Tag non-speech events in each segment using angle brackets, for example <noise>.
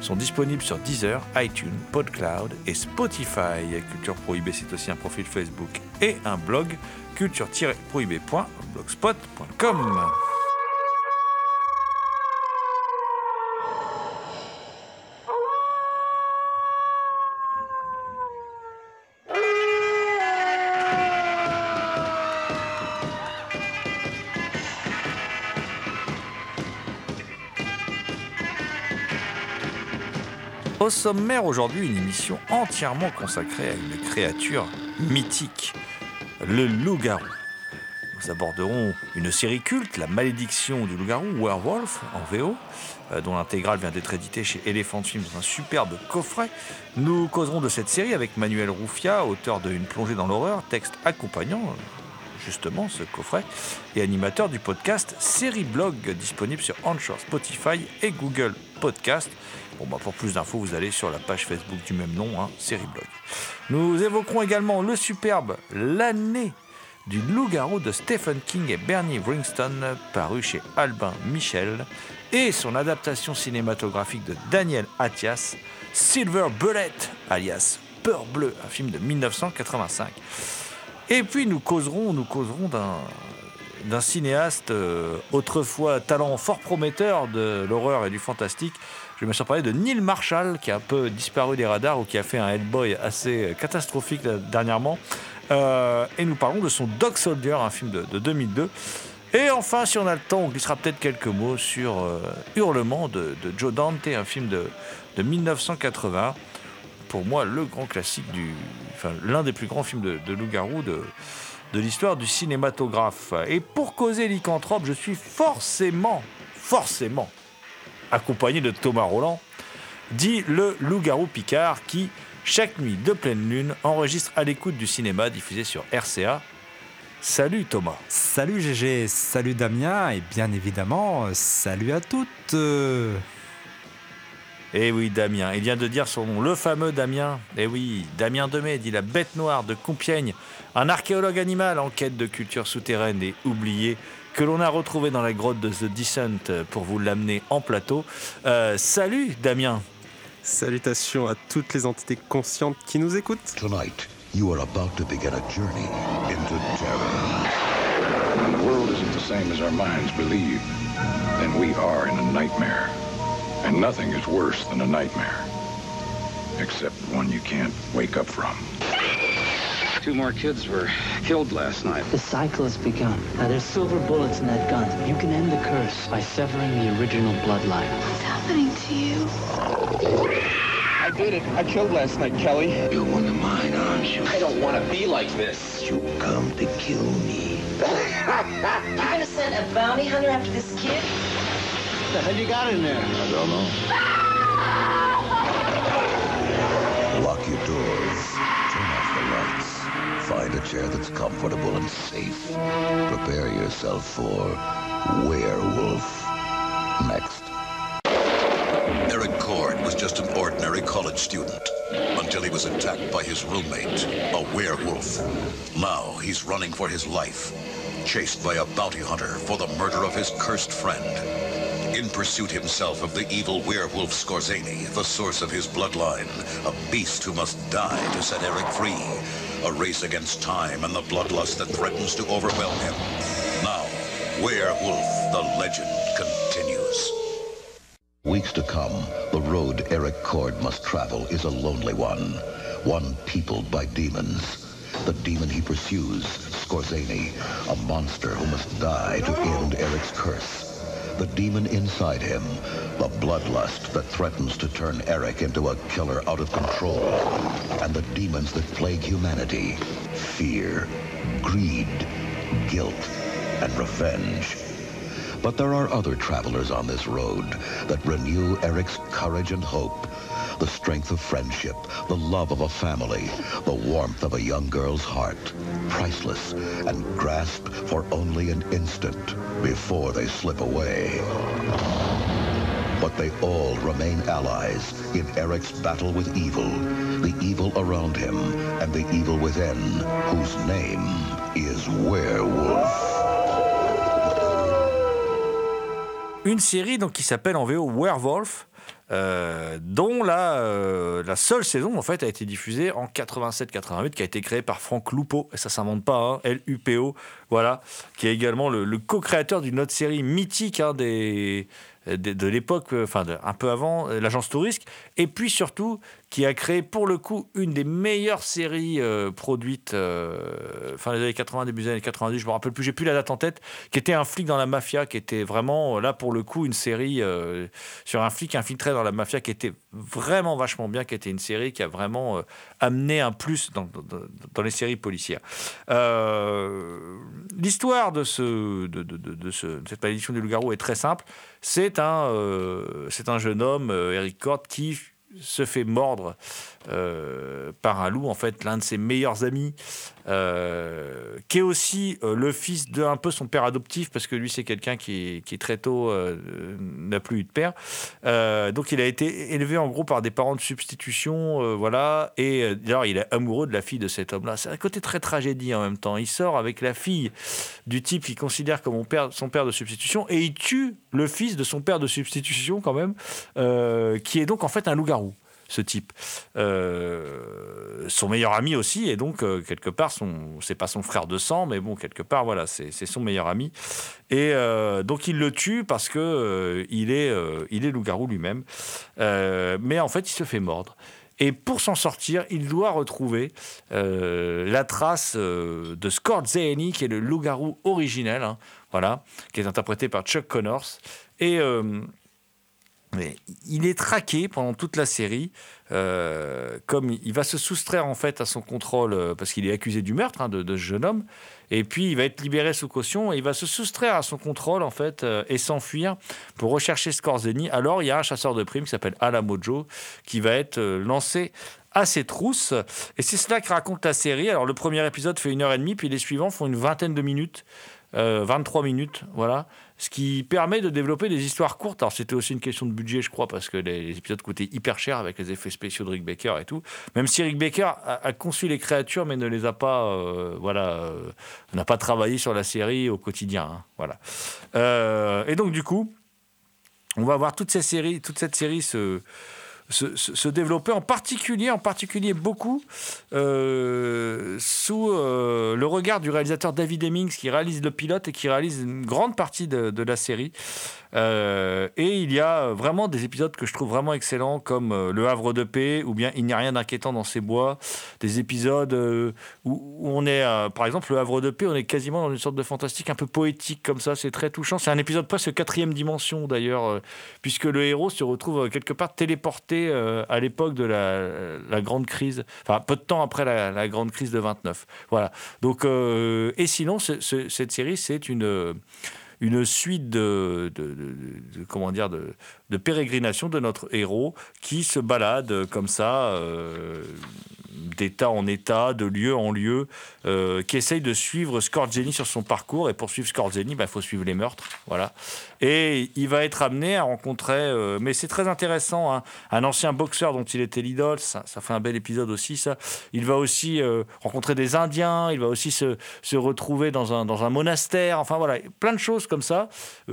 sont disponibles sur Deezer, iTunes, PodCloud et Spotify. Culture Prohibée, c'est aussi un profil Facebook et un blog culture-prohibée.blogspot.com. Sommaire aujourd'hui, une émission entièrement consacrée à une créature mythique, le loup-garou. Nous aborderons une série culte, La malédiction du loup-garou, Werewolf, en VO, euh, dont l'intégrale vient d'être éditée chez Elephant Films dans un superbe coffret. Nous causerons de cette série avec Manuel Ruffia, auteur de Une plongée dans l'horreur, texte accompagnant justement ce coffret, et animateur du podcast Série Blog, disponible sur Anchor, Spotify et Google Podcast. Bah pour plus d'infos, vous allez sur la page Facebook du même nom, hein, Série Blog. Nous évoquerons également le superbe L'année du loup-garou de Stephen King et Bernie Wringston, paru chez Albin Michel, et son adaptation cinématographique de Daniel Attias, Silver Bullet, alias Peur Bleue, un film de 1985. Et puis nous causerons, nous causerons d'un cinéaste euh, autrefois talent fort prometteur de l'horreur et du fantastique. Je vais me parler de Neil Marshall, qui a un peu disparu des radars ou qui a fait un Hellboy assez catastrophique là, dernièrement. Euh, et nous parlons de son Dog Soldier, un film de, de 2002. Et enfin, si on a le temps, on glissera peut-être quelques mots sur euh, Hurlement de, Joe Dante, un film de 1980. Pour moi, le grand classique du. Enfin, l'un des plus grands films de, de loup-garou de, de l'histoire du cinématographe. Et pour causer lycanthrope, je suis forcément, forcément accompagné de Thomas Roland, dit le loup-garou Picard qui, chaque nuit de pleine lune, enregistre à l'écoute du cinéma diffusé sur RCA. Salut Thomas. Salut GG, salut Damien et bien évidemment, salut à toutes. Eh oui, Damien. Il vient de dire son nom, le fameux Damien. Eh oui, Damien Demey, dit la bête noire de Compiègne, un archéologue animal en quête de culture souterraine et oubliée que l'on a retrouvé dans la grotte de The Descent pour vous l'amener en plateau. Euh, salut Damien. Salutations à toutes les entités conscientes qui nous écoutent. Tonight, you are about to begin a journey into terror. When the world isn't the same as our minds believe, then we are in a nightmare. And nothing is worse than a nightmare. Except one you can't wake up from. Two more kids were killed last night. The cycle has begun. Now, there's silver bullets in that gun. You can end the curse by severing the original bloodline. What's happening to you? I did it. I killed last night, Kelly. You're one of mine, aren't you? I don't want to be like this. You come to kill me. <laughs> You're gonna send a bounty hunter after this kid? What the hell you got in there? I don't know. Lock your doors. Turn off the lights. Find a chair that's comfortable and safe. Prepare yourself for werewolf. Next. Eric Cord was just an ordinary college student until he was attacked by his roommate, a werewolf. Now he's running for his life, chased by a bounty hunter for the murder of his cursed friend. In pursuit himself of the evil werewolf Scorzani, the source of his bloodline, a beast who must die to set Eric free. A race against time and the bloodlust that threatens to overwhelm him. Now, Werewolf, the legend continues. Weeks to come, the road Eric Cord must travel is a lonely one. One peopled by demons. The demon he pursues, Skorzani, a monster who must die to end Eric's curse. The demon inside him, the bloodlust that threatens to turn Eric into a killer out of control. And the demons that plague humanity, fear, greed, guilt, and revenge. But there are other travelers on this road that renew Eric's courage and hope, the strength of friendship, the love of a family, the warmth of a young girl's heart, priceless and grasped for only an instant before they slip away. But they all remain allies in Eric's battle with evil, the evil around him and the evil within, whose name is Werewolf. Une série donc qui s'appelle en VO Werewolf. euh, dont la, euh, la seule saison en fait a été diffusée en 87-88, qui a été créée par Franck Lupo, et ça s'invente pas, hein, L-U-P-O, voilà, qui est également le, co-créateur d'une autre série mythique hein, des, de, l'époque, euh, enfin un peu avant, l'agence Tourisque, et puis surtout qui a créé pour le coup une des meilleures séries euh, produites euh, fin des années 80, début des années 90, je me rappelle plus, j'ai plus la date en tête, qui était un flic dans la mafia, qui était vraiment euh, là pour le coup une série sur un flic infiltré dans la mafia qui était vraiment vachement bien, qui était une série qui a vraiment amené un plus dans, dans- les séries policières. L'histoire de, ce, de, de- de- de ce- de cette malédiction du loup-garou est très simple. C'est un, c'est un jeune homme, Eric Cord, qui se fait mordre euh, par un loup, en fait, l'un de ses meilleurs amis, euh, qui est aussi euh, le fils de un peu son père adoptif, parce que lui, c'est quelqu'un qui, qui très tôt n'a plus eu de père. Donc, il a été élevé en gros par des parents de substitution, voilà. Et d'ailleurs, il est amoureux de la fille de cet homme-là. C'est un côté très tragédie en même temps. Il sort avec la fille du type qu'il considère comme son père de substitution, et il tue le fils de son père de substitution quand même, qui est donc en fait un loup-garou ce type. Euh, son meilleur ami aussi, et donc euh, quelque part, son, c'est pas son frère de sang, mais bon, quelque part, voilà, c'est, c'est son meilleur ami. Et euh, donc il le tue parce que il est, il est loup-garou lui-même. Mais en fait, il se fait mordre. Et pour s'en sortir, il doit retrouver la trace euh, de Skorzeny, qui est le loup-garou originel, hein, voilà, qui est interprété par Chuck Connors. Et mais il est traqué pendant toute la série, euh, comme il va se soustraire en fait à son contrôle euh, parce qu'il est accusé du meurtre hein, de, ce jeune homme, et puis il va être libéré sous caution et il va se soustraire à son contrôle en fait euh, et s'enfuir pour rechercher Skorzeny. Alors il y a un chasseur de primes qui s'appelle Alamojo qui va être lancé à ses trousses et c'est cela que raconte la série. Alors le premier épisode fait une heure et demie, puis les suivants font une vingtaine de minutes. euh, 23 minutes, voilà, ce qui permet de développer des histoires courtes. Alors c'était aussi une question de budget, je crois, parce que les, épisodes coûtaient hyper cher avec les effets spéciaux de Rick Baker et tout. Même si Rick Baker a, conçu les créatures, mais ne les a pas, euh, voilà, euh, n'a pas travaillé sur la série au quotidien, hein, voilà. Euh, et donc du coup, on va voir toutes ces séries, toute cette série se se, développer, en particulier, en particulier beaucoup, euh, sous euh, le regard du réalisateur David Hemmings, qui réalise le pilote et qui réalise une grande partie de, la série. Euh, et il y a vraiment des épisodes que je trouve vraiment excellents, comme Le Havre de Paix, ou bien Il n'y a rien d'inquiétant dans ces bois. Des épisodes où, on est, par exemple, Le Havre de Paix, on est quasiment dans une sorte de fantastique un peu poétique comme ça. C'est très touchant. C'est un épisode presque quatrième dimension d'ailleurs, puisque le héros se retrouve quelque part téléporté euh, à l'époque de la, grande crise, enfin peu de temps après la, grande crise de 29. Voilà. Donc, euh, et sinon, ce- ce- cette série, c'est une une suite de, comment dire de, de pérégrination de notre héros qui se balade comme ça euh, d'état en état, de lieu en lieu, euh, qui essaye de suivre Skorzeny sur son parcours. Et pour suivre Skorzeny, il faut suivre les meurtres. Voilà. Et il va être amené à rencontrer, euh, mais c'est très intéressant, hein, un ancien boxeur dont il était l'idole. Ça, ça fait un bel épisode aussi, ça. Il va aussi euh, rencontrer des Indiens. Il va aussi se, se retrouver dans un, dans un monastère. Enfin voilà, plein de choses comme ça.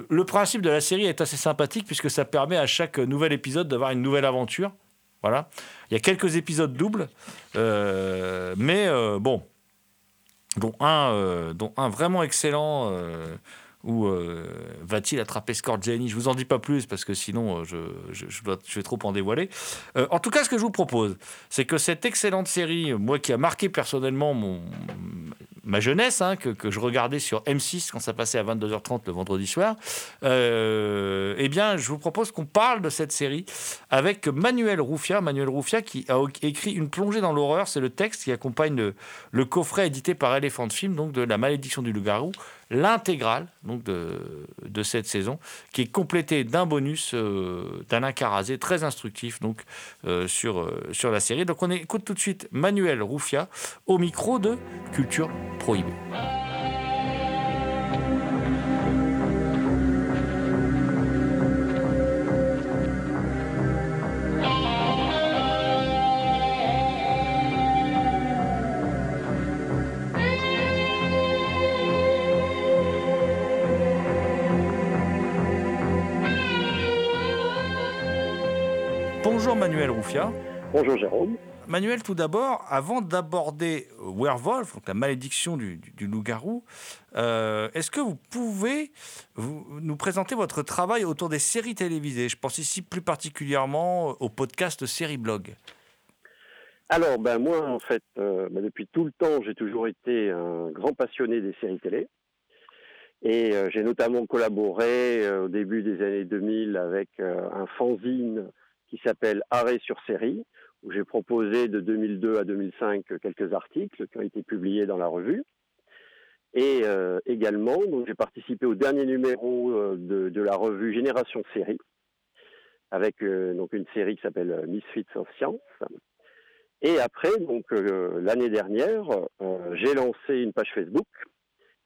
Le principe de la série est assez sympathique puisque ça permet à chaque nouvel épisode d'avoir une nouvelle aventure. Voilà. Il y a quelques épisodes doubles, euh, mais euh, bon, dont un, euh, dont un vraiment excellent. euh, va-t-il attraper Scorgiani Je vous en dis pas plus parce que sinon je, dois, je vais trop en dévoiler. En tout cas, ce que je vous propose, c'est que cette excellente série, moi qui a marqué personnellement mon, ma jeunesse, hein, que, je regardais sur M6 quand ça passait à 22h30 le vendredi soir, euh, eh bien, je vous propose qu'on parle de cette série avec Manuel Roufia. Manuel Roufia qui a écrit Une plongée dans l'horreur, c'est le texte qui accompagne le, le, coffret édité par Elephant Film, donc de La malédiction du loup-garou, l'intégrale donc de, cette saison, qui est complétée d'un bonus euh, d'Alain Carazé, très instructif donc euh, sur, euh, sur la série. Donc on écoute tout de suite Manuel Roufia au micro de Culture Prohibée. Bonjour Manuel Roufia. Bonjour Jérôme. Manuel, tout d'abord, avant d'aborder Werewolf, donc la malédiction du, du, du loup-garou, euh, est-ce que vous pouvez vous, nous présenter votre travail autour des séries télévisées? Je pense ici plus particulièrement au podcast Série Blog. Alors, ben moi, en fait, euh, ben depuis tout le temps, j'ai toujours été un grand passionné des séries télé. Et euh, j'ai notamment collaboré au début des années 2000 avec un fanzine qui s'appelle Arrêt sur série, où j'ai proposé de 2002 à 2005 quelques articles qui ont été publiés dans la revue. Et euh, également, j'ai participé au dernier numéro euh, de, de, la revue Génération Série, avec euh, donc une série qui s'appelle Misfits of Science. Et après, donc l'année dernière, j'ai lancé une page Facebook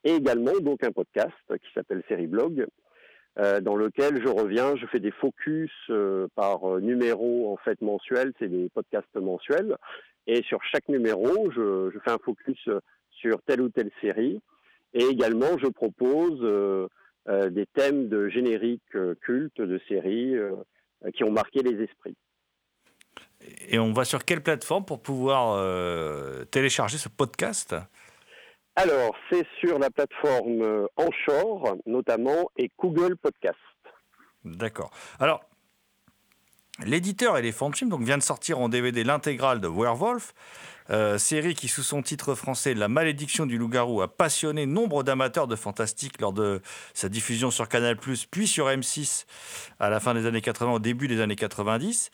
et également donc un podcast qui s'appelle Série Blog, euh, dans lequel je reviens, je fais des focus euh, par numéro en fait mensuel, c'est des podcasts mensuels, et sur chaque numéro, je, fais un focus sur telle ou telle série, et également je propose euh, des thèmes de génériques cultes de séries qui ont marqué les esprits. Et on va sur quelle plateforme pour pouvoir télécharger ce podcast? Alors, c'est sur la plateforme Anchor, notamment, et Google Podcast. D'accord. Alors, l'éditeur Elephant Film donc, vient de sortir en DVD l'intégrale de Werewolf, euh, série qui, sous son titre français La malédiction du loup-garou, a passionné nombre d'amateurs de fantastique lors de sa diffusion sur Canal, puis sur M6 à la fin des années 80, au début des années 90.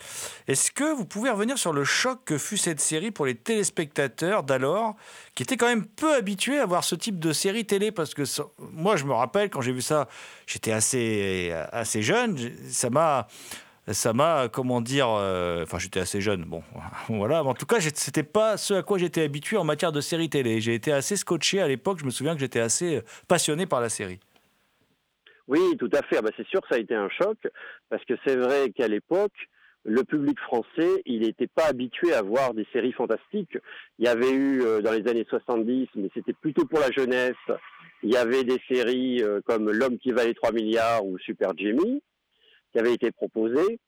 Est-ce que vous pouvez revenir sur le choc que fut cette série pour les téléspectateurs d'alors, qui étaient quand même peu habitués à voir ce type de série télé? Parce que moi, je me rappelle, quand j'ai vu ça, j'étais assez, assez jeune, ça m'a ça m'a, comment dire, euh, enfin j'étais assez jeune, bon, <laughs> voilà, mais en tout cas c'était pas ce à quoi j'étais habitué en matière de série télé. J'ai été assez scotché à l'époque, je me souviens que j'étais assez passionné par la série. Oui, tout à fait, bah, c'est sûr ça a été un choc, parce que c'est vrai qu'à l'époque, le public français, il n'était pas habitué à voir des séries fantastiques. Il y avait eu euh, dans les années 70, mais c'était plutôt pour la jeunesse, il y avait des séries euh, comme L'homme qui valait 3 milliards ou Super Jimmy qui avait été proposé.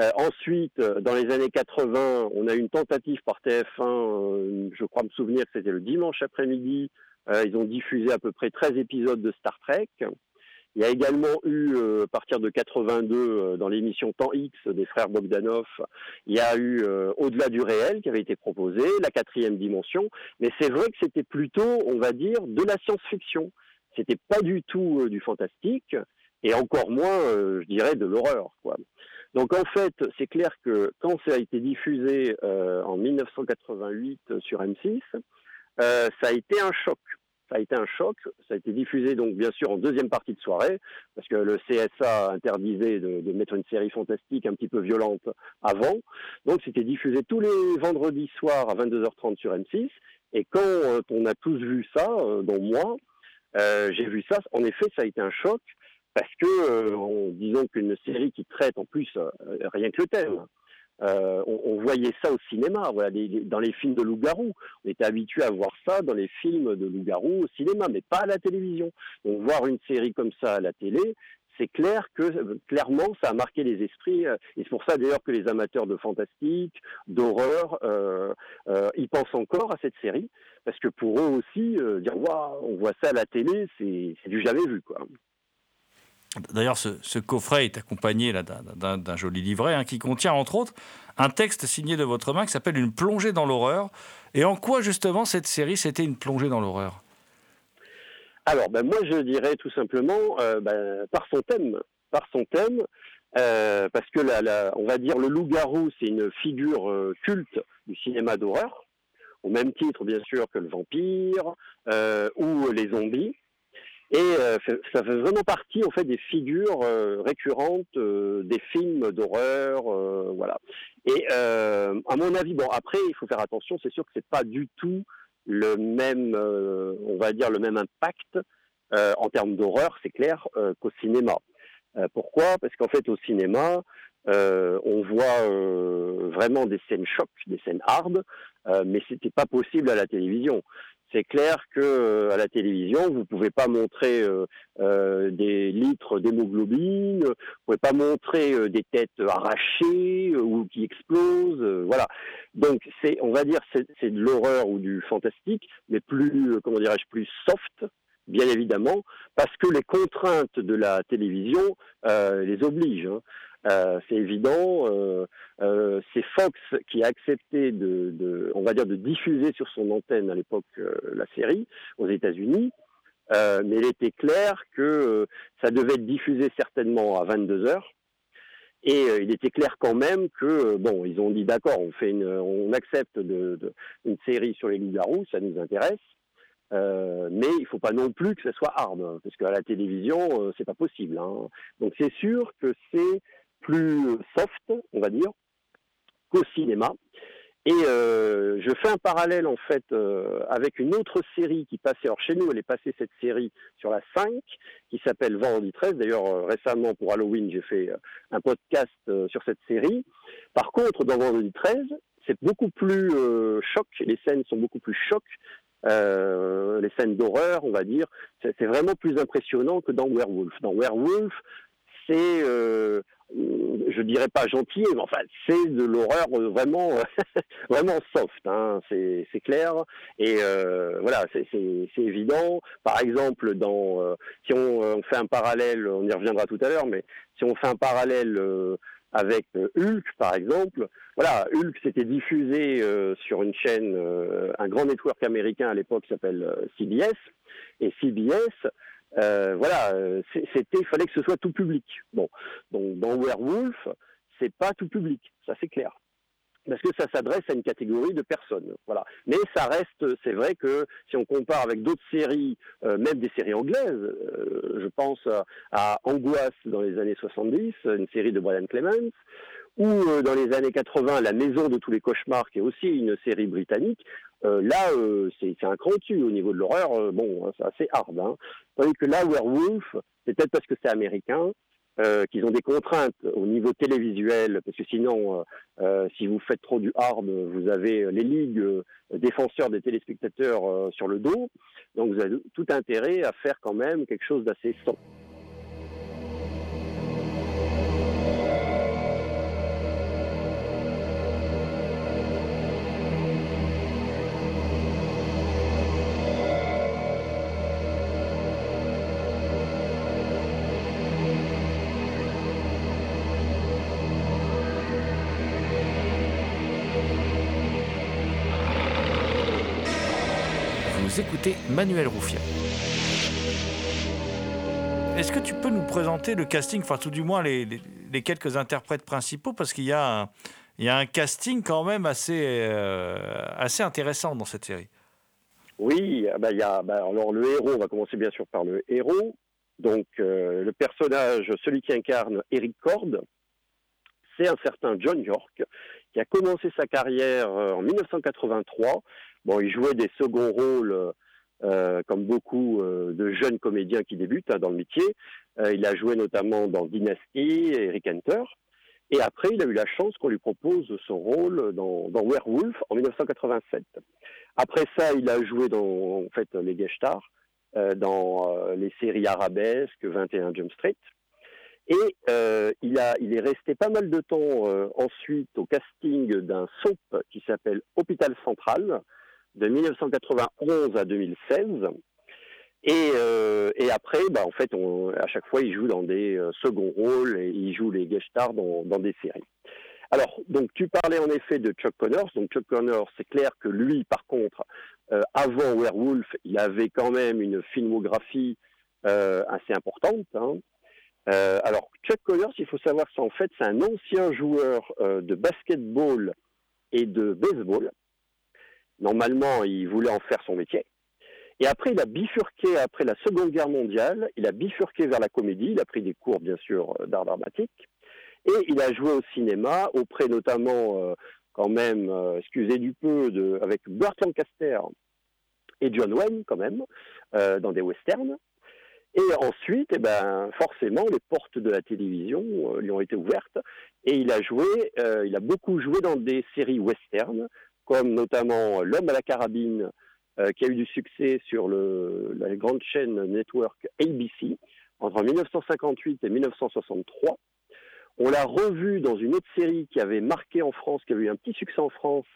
Euh, ensuite, dans les années 80, on a eu une tentative par TF1, euh, je crois me souvenir que c'était le dimanche après-midi, euh, ils ont diffusé à peu près 13 épisodes de Star Trek. Il y a également eu, euh, à partir de 82, dans l'émission Temps X des frères Bogdanov, il y a eu Au-delà du réel qui avait été proposé, la quatrième dimension, mais c'est vrai que c'était plutôt, on va dire, de la science-fiction. C'était pas du tout du fantastique, et encore moins, euh, je dirais, de l'horreur. Donc en fait, c'est clair que quand ça a été diffusé euh, en 1988 sur M6, euh, ça a été un choc. Ça a été un choc. Ça a été diffusé donc bien sûr en deuxième partie de soirée, parce que le CSA interdisait de, mettre une série fantastique un petit peu violente avant. Donc c'était diffusé tous les vendredis soirs à 22h30 sur M6. Et quand euh, on a tous vu ça, euh, dont moi, euh, j'ai vu ça. En effet, ça a été un choc parce que, euh, on, disons qu'une série qui traite en plus euh, rien que le thème, euh, on, voyait ça au cinéma, voilà, dans les films de loup-garou. On était habitué à voir ça dans les films de loup-garou au cinéma, mais pas à la télévision. Donc voir une série comme ça à la télé, c'est clair que clairement ça a marqué les esprits et c'est pour ça d'ailleurs que les amateurs de fantastique, d'horreur, ils pensent encore à cette série parce que pour eux aussi dire waouh on voit ça à la télé c'est du jamais vu quoi. D'ailleurs, ce, coffret est accompagné d'un joli livret hein, qui contient, entre autres, un texte signé de votre main qui s'appelle Une plongée dans l'horreur. Et en quoi, justement, cette série, c'était une plongée dans l'horreur? Alors, ben, moi, je dirais tout simplement euh, ben, par son thème. Par son thème, euh, parce que, on va dire, le loup-garou, c'est une figure euh, culte du cinéma d'horreur, au même titre, bien sûr, que le vampire ou les zombies. Et euh, ça fait vraiment partie en fait des figures euh, récurrentes euh, des films d'horreur, voilà. Et à mon avis, bon après il faut faire attention, c'est sûr que c'est pas du tout le même, on va dire le même impact en termes d'horreur, c'est clair, qu'au cinéma. pourquoi? Parce qu'en fait au cinéma, on voit vraiment des scènes chocs, des scènes hard, mais c'était pas possible à la télévision c'est clair que euh, à la télévision, vous pouvez pas montrer euh, euh, des litres d'hémoglobine, vous pouvez pas montrer des têtes arrachées ou qui explosent, voilà. Donc c'est, on va dire, c'est de l'horreur ou du fantastique, mais plus, comment dirais-je, plus soft, bien évidemment, parce que les contraintes de la télévision les obligent. Hein. Euh, c'est évident. Euh, euh, c'est Fox qui a accepté de, on va dire, de diffuser sur son antenne à l'époque la série aux États-Unis. mais il était clair que ça devait être diffusé certainement à 22 heures. Et il était clair quand même que bon, ils ont dit d'accord, on fait une, on accepte de, une série sur les loups-garous, ça nous intéresse. mais il faut pas non plus que ce soit hard, hein, parce qu'à la télévision, c'est pas possible. Hein. Donc c'est sûr que c'est plus soft, on va dire, qu'au cinéma. Et euh, je fais un parallèle en fait euh, avec une autre série qui passait, alors chez nous elle est passée cette série sur la 5, qui s'appelle Vendredi 13. D'ailleurs euh, récemment pour Halloween j'ai fait un podcast sur cette série. Par contre dans Vendredi 13 c'est beaucoup plus choc, les scènes sont beaucoup plus chocs, les scènes d'horreur on va dire, c'est vraiment plus impressionnant que dans Werewolf. Dans Werewolf c'est je dirais pas gentil, mais enfin c'est de l'horreur vraiment <laughs> vraiment soft, hein, c'est clair. Et euh, voilà, c'est évident. Par exemple, dans euh, si on, fait un parallèle, on y reviendra tout à l'heure, mais si on fait un parallèle euh, avec Hulk, par exemple, voilà, Hulk s'était diffusé sur une chaîne, un grand network américain à l'époque qui s'appelle CBS, et CBS euh, voilà, euh, c'était, il fallait que ce soit tout public. Bon, donc dans Werewolf, c'est pas tout public, ça c'est clair. Parce que ça s'adresse à une catégorie de personnes, voilà. Mais ça reste, c'est vrai que si on compare avec d'autres séries, euh, même des séries anglaises, je pense à, Angoisse dans les années 70, une série de Brian Clemens, ou dans les années 80, La Maison de tous les cauchemars, qui est aussi une série britannique, euh, là, euh, c'est un cran dessus au niveau de l'horreur. Euh, bon, hein, c'est assez hard. Hein. Tandis que là, Werewolf, c'est peut-être parce que c'est américain, qu'ils ont des contraintes au niveau télévisuel, parce que sinon, si vous faites trop du hard, vous avez les ligues défenseurs des téléspectateurs sur le dos. Donc vous avez tout intérêt à faire quand même quelque chose d'assez sombre. Est-ce que tu peux nous présenter le casting, enfin tout du moins les, quelques interprètes principaux, parce qu'il y, a un, casting quand même assez, euh, assez intéressant dans cette série. Oui, ah bah, il y a, bah, alors le héros, on va commencer bien sûr par le héros. Donc euh, le personnage, celui qui incarne Eric Cord, c'est un certain John York, qui a commencé sa carrière euh, en 1983 Bon, il jouait des seconds rôles euh, comme beaucoup euh, de jeunes comédiens qui débutent hein, dans le métier. Euh, il a joué notamment dans Dynasty et Rick Hunter. Et après, il a eu la chance qu'on lui propose son rôle dans, Werewolf en 1987. Après ça, il a joué dans en fait les guest stars dans les séries arabesques 21 Jump Street. Et il, a, il est resté pas mal de temps ensuite au casting d'un soap qui s'appelle Hôpital Central, de 1991 à 2016. Et, et après, bah, en fait, on, à chaque fois, il joue dans des seconds rôles et il joue les guest dans, des séries. Alors, donc tu parlais en effet de Chuck Connors. Donc Chuck Connors, c'est clair que lui, par contre, euh, avant Werewolf, il avait quand même une filmographie euh, assez importante. Hein. Euh, alors Chuck Connors, il faut savoir que en fait, c'est un ancien joueur de basketball et de baseball. Normalement, il voulait en faire son métier. Et après, il a bifurqué, après la Seconde Guerre mondiale, il a bifurqué vers la comédie, il a pris des cours, bien sûr, d'art dramatique. Et il a joué au cinéma, auprès notamment, euh, quand même, euh, excusez du peu, de, avec Burt Lancaster et John Wayne, quand même, euh, dans des westerns. Et ensuite, eh ben, forcément, les portes de la télévision lui ont été ouvertes. Et il a joué, il a beaucoup joué dans des séries westerns, comme notamment L'homme à la carabine, qui a eu du succès sur la grande chaîne network ABC entre 1958 et 1963. On l'a revu dans une autre série qui avait marqué en France, qui avait eu un petit succès en France,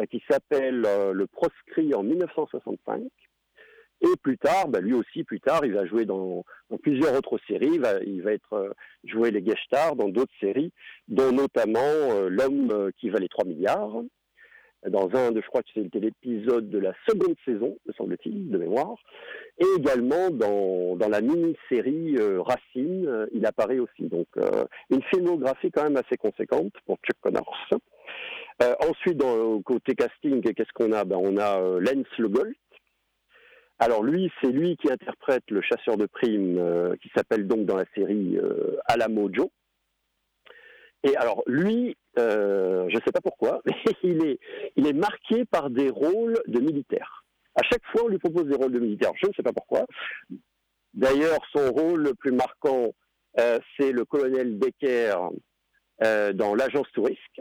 euh, qui s'appelle euh, Le Proscrit en 1965. Et plus tard, bah, lui aussi, plus tard, il va jouer dans, plusieurs autres séries. Il va, être euh, jouer les guest dans d'autres séries, dont notamment L'homme qui valait 3 milliards, dans un de, je crois que c'était l'épisode de la seconde saison, me semble-t-il, de mémoire. Et également dans, dans la mini-série euh, Racine, euh, il apparaît aussi. Donc euh, une filmographie quand même assez conséquente pour Chuck Connors. ensuite, côté casting, qu'est-ce qu'on a? Ben, On a Lance Legault. Alors lui, c'est lui qui interprète le chasseur de primes, qui s'appelle donc dans la série Alamo Joe. Et alors lui, je ne sais pas pourquoi, <laughs> mais il est, il est marqué par des rôles de militaires. À chaque fois, on lui propose des rôles de militaires. Je ne sais pas pourquoi. D'ailleurs, son rôle le plus marquant, euh, c'est le colonel Becker euh, dans l'agence Tourisque,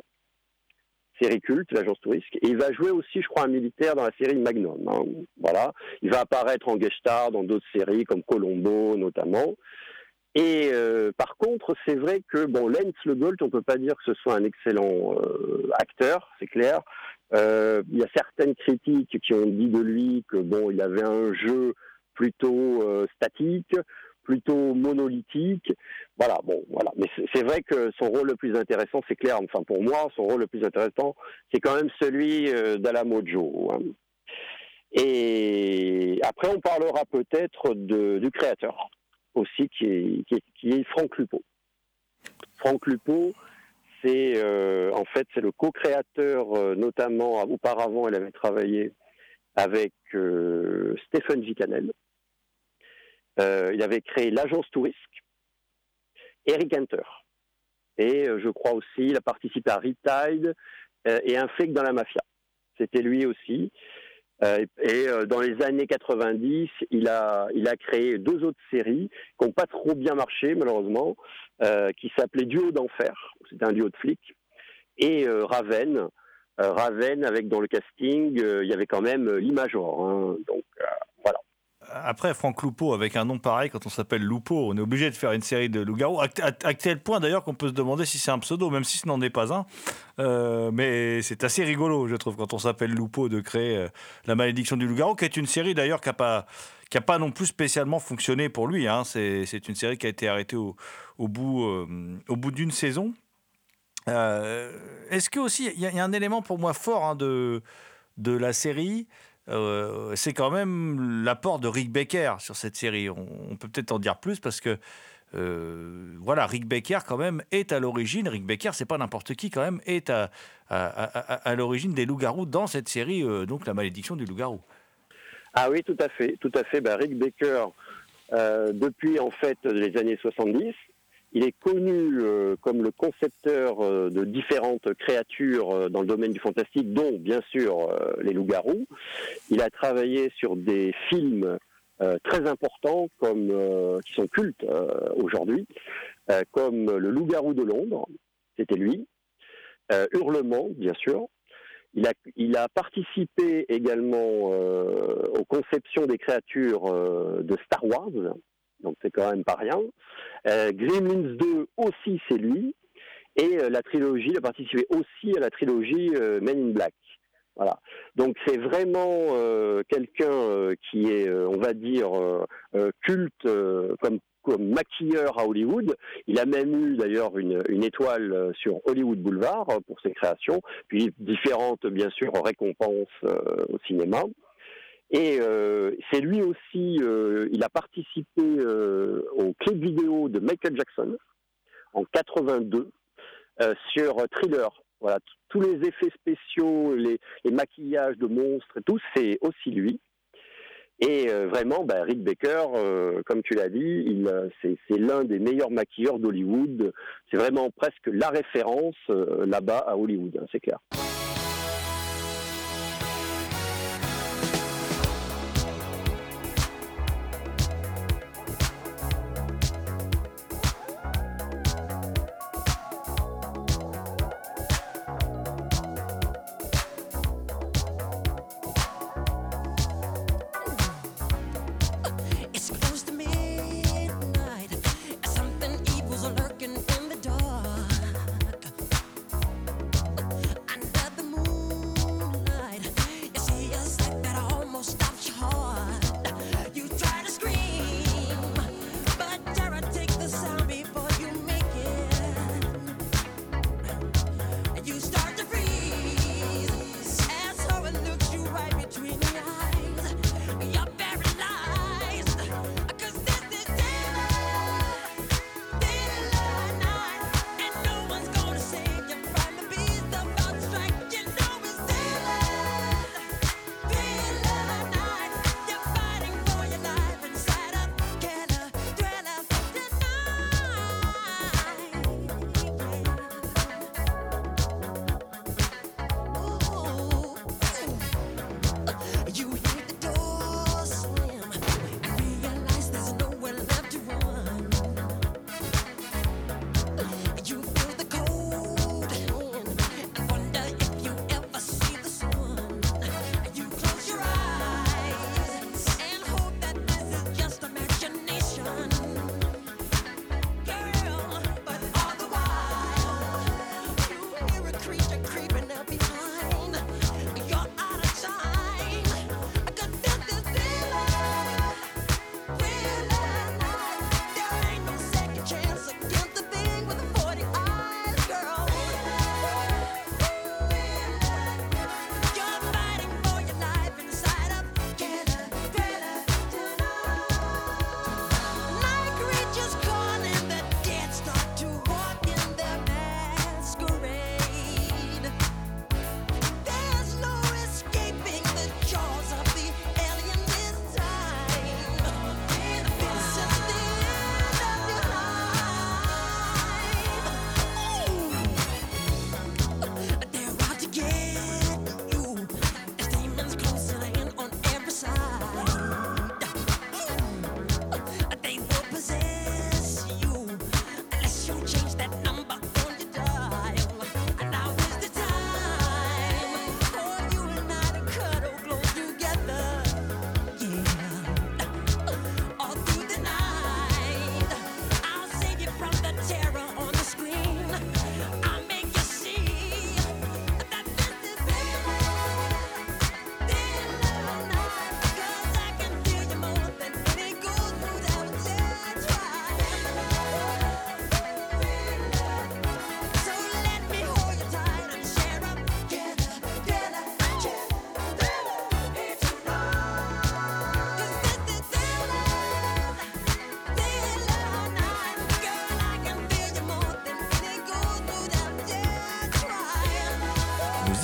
série culte, l'agence Tourisque. Et il va jouer aussi, je crois, un militaire dans la série Magnum. Hein. Voilà. Il va apparaître en guest dans d'autres séries, comme Colombo notamment. Et euh, par contre, c'est vrai que bon, Lance Le Gold, on peut pas dire que ce soit un excellent acteur, c'est clair. Euh, il y a certaines critiques qui ont dit de lui que bon, il avait un jeu plutôt statique, plutôt monolithique. Voilà, bon, voilà. Mais c'est vrai que son rôle le plus intéressant, c'est clair. Enfin, pour moi, son rôle le plus intéressant, c'est quand même celui d'Alamo Joe. Hein. Et après, on parlera peut-être du créateur aussi qui est, qui est, Franck Lupo. Franck Lupo, c'est euh, en fait c'est le co-créateur, euh, notamment auparavant, elle avait travaillé avec euh, Stephen Gicanel. il avait créé l'agence Tourisque, Eric Hunter. Et je crois aussi, il a participé à Riptide et flic dans la mafia. C'était lui aussi. Euh, et euh, dans les années 90, il a, il a créé deux autres séries qui n'ont pas trop bien marché, malheureusement, euh, qui s'appelaient Duo d'enfer, c'était un duo de flics, et Raven. Raven, avec dans le casting, il y avait quand même l'Imajor. Hein, donc après, Franck Loupo, avec un nom pareil, quand on s'appelle Loupo, on est obligé de faire une série de loups-garous. À, tel point d'ailleurs qu'on peut se demander si c'est un pseudo, même si ce n'en est pas un. Euh, mais c'est assez rigolo, je trouve, quand on s'appelle Loupo, de créer euh, La malédiction du loup-garou, qui est une série d'ailleurs qui n'a pas, qui pas non plus spécialement fonctionné pour lui. Hein. C'est une série qui a été arrêtée au, bout, euh, bout d'une saison. Est-ce que aussi, il y, a un élément pour moi fort hein, de la série euh, c'est quand même l'apport de Rick Baker sur cette série. On, peut peut-être en dire plus parce que euh, voilà, Rick Baker quand même est à l'origine. Rick Baker, c'est pas n'importe qui quand même, est à, à, l'origine des loups-garous dans cette série, euh, donc la malédiction du loup-garou. Ah oui, tout à fait, tout à fait. Ben, Rick Baker, depuis en fait les années 70, il est connu euh, comme le concepteur euh, de différentes créatures euh, dans le domaine du fantastique, dont bien sûr les loups-garous. Il a travaillé sur des films très importants comme qui sont cultes aujourd'hui, comme Le loup-garou de Londres, c'était lui. Hurlement, bien sûr. Il a, il a participé également aux conceptions des créatures de Star Wars, donc c'est quand même pas rien. Euh, Gremlins 2 aussi, c'est lui. Et euh, la trilogie, il a participé aussi à la trilogie euh, Men in Black. Voilà. Donc c'est vraiment euh, quelqu'un qui est, on va dire, culte comme, comme maquilleur à Hollywood. Il a même eu d'ailleurs une, une, étoile sur Hollywood Boulevard pour ses créations, puis différentes, bien sûr, récompenses au cinéma. Et c'est lui aussi, il a participé au clip vidéo de Michael Jackson en 82 sur Thriller. Voilà, tous les effets spéciaux, les, maquillages de monstres, tout, c'est aussi lui. Et euh, vraiment, bah, Rick Baker, euh, comme tu l'as dit, euh, c'est, l'un des meilleurs maquilleurs d'Hollywood. C'est vraiment presque la référence là-bas à Hollywood, hein, c'est clair.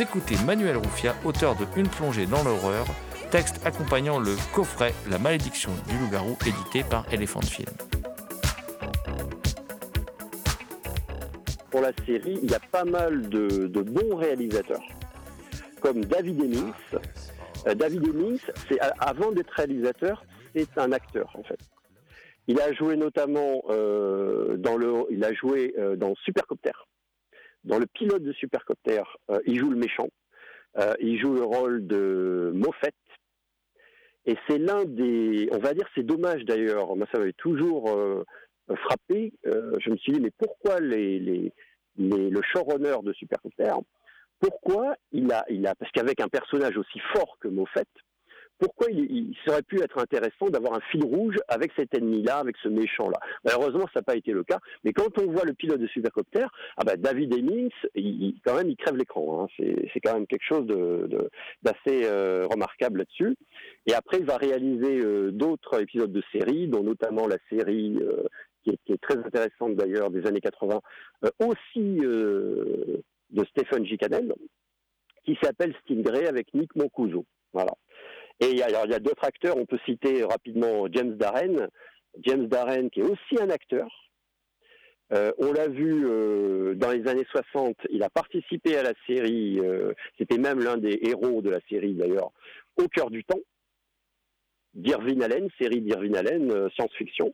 Écoutez Manuel Ruffia, auteur de Une plongée dans l'horreur, texte accompagnant le coffret La malédiction du loup-garou édité par Elephant Film. Pour la série, il y a pas mal de, bons réalisateurs, comme David Hemmings. Euh, David Hemmings, c'est, avant d'être réalisateur, c'est un acteur en fait. Il a joué notamment euh, dans le, il a joué euh, dans Supercopter. Dans le pilote de Supercopter, euh, il joue le méchant. Euh, il joue le rôle de Moffett. Et c'est l'un des, on va dire, c'est dommage d'ailleurs. Moi, ça m'avait toujours euh, frappé. je me suis dit, mais pourquoi le showrunner de Supercopter pourquoi il a, il a parce qu'avec un personnage aussi fort que Moffat, pourquoi il, serait pu être intéressant d'avoir un fil rouge avec cet ennemi-là, avec ce méchant-là? Malheureusement, ça n'a pas été le cas. Mais quand on voit le pilote de Supercopter, ah bah, David Hemmings, il, quand même, il crève l'écran. Hein. C'est quand même quelque chose d'assez euh, remarquable là-dessus. Et après, il va réaliser euh, d'autres épisodes de série, dont notamment la série euh, qui, est, très intéressante d'ailleurs des années 80, aussi de Stephen. Cannell, qui s'appelle Stingray avec Nick Mancuso. Voilà. Et il y a, d'autres acteurs, on peut citer rapidement James Darren, James Darren qui est aussi un acteur. Euh, on l'a vu euh, dans les années 60, il a participé à la série, euh, c'était même l'un des héros de la série d'ailleurs, Au cœur du temps, d'Irvin Allen, série d'Irvin Allen, science-fiction.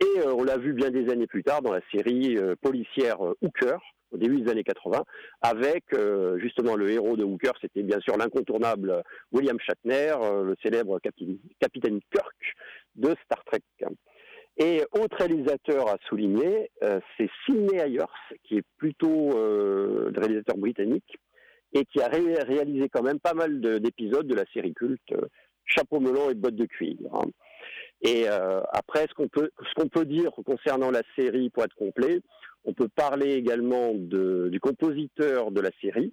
Et on l'a vu bien des années plus tard dans la série policière Hooker, au début des années 80, avec euh, justement le héros de Hooker, c'était bien sûr l'incontournable William Shatner, euh, le célèbre capitaine Kirk de Star Trek. Et autre réalisateur à souligner, euh, c'est Sidney Ayers, qui est plutôt le réalisateur britannique, et qui a réalisé quand même pas mal d'épisodes de, la série culte Chapeau melon et bottes de cuir. Hein. Et après, ce qu'on peut, qu'on peut dire concernant la série, pour être complet, on peut parler également du compositeur de la série,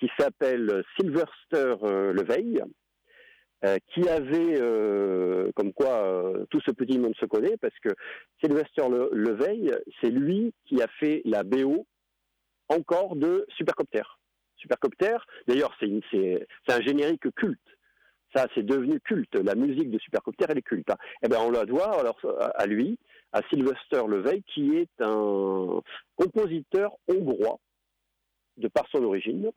qui s'appelle Sylvester euh, Leveille, euh, qui avait, euh, comme quoi tout ce petit monde se connaît, parce que Sylvester Leveille, c'est lui qui a fait la BO encore de Supercopter. Supercopter, d'ailleurs, c'est un générique culte. Ça, c'est devenu culte. La musique de Supercopter, elle est culte. Hein. Eh ben, on la doit alors à lui à Sylvester Leveille, qui est un compositeur hongrois, de par son origine,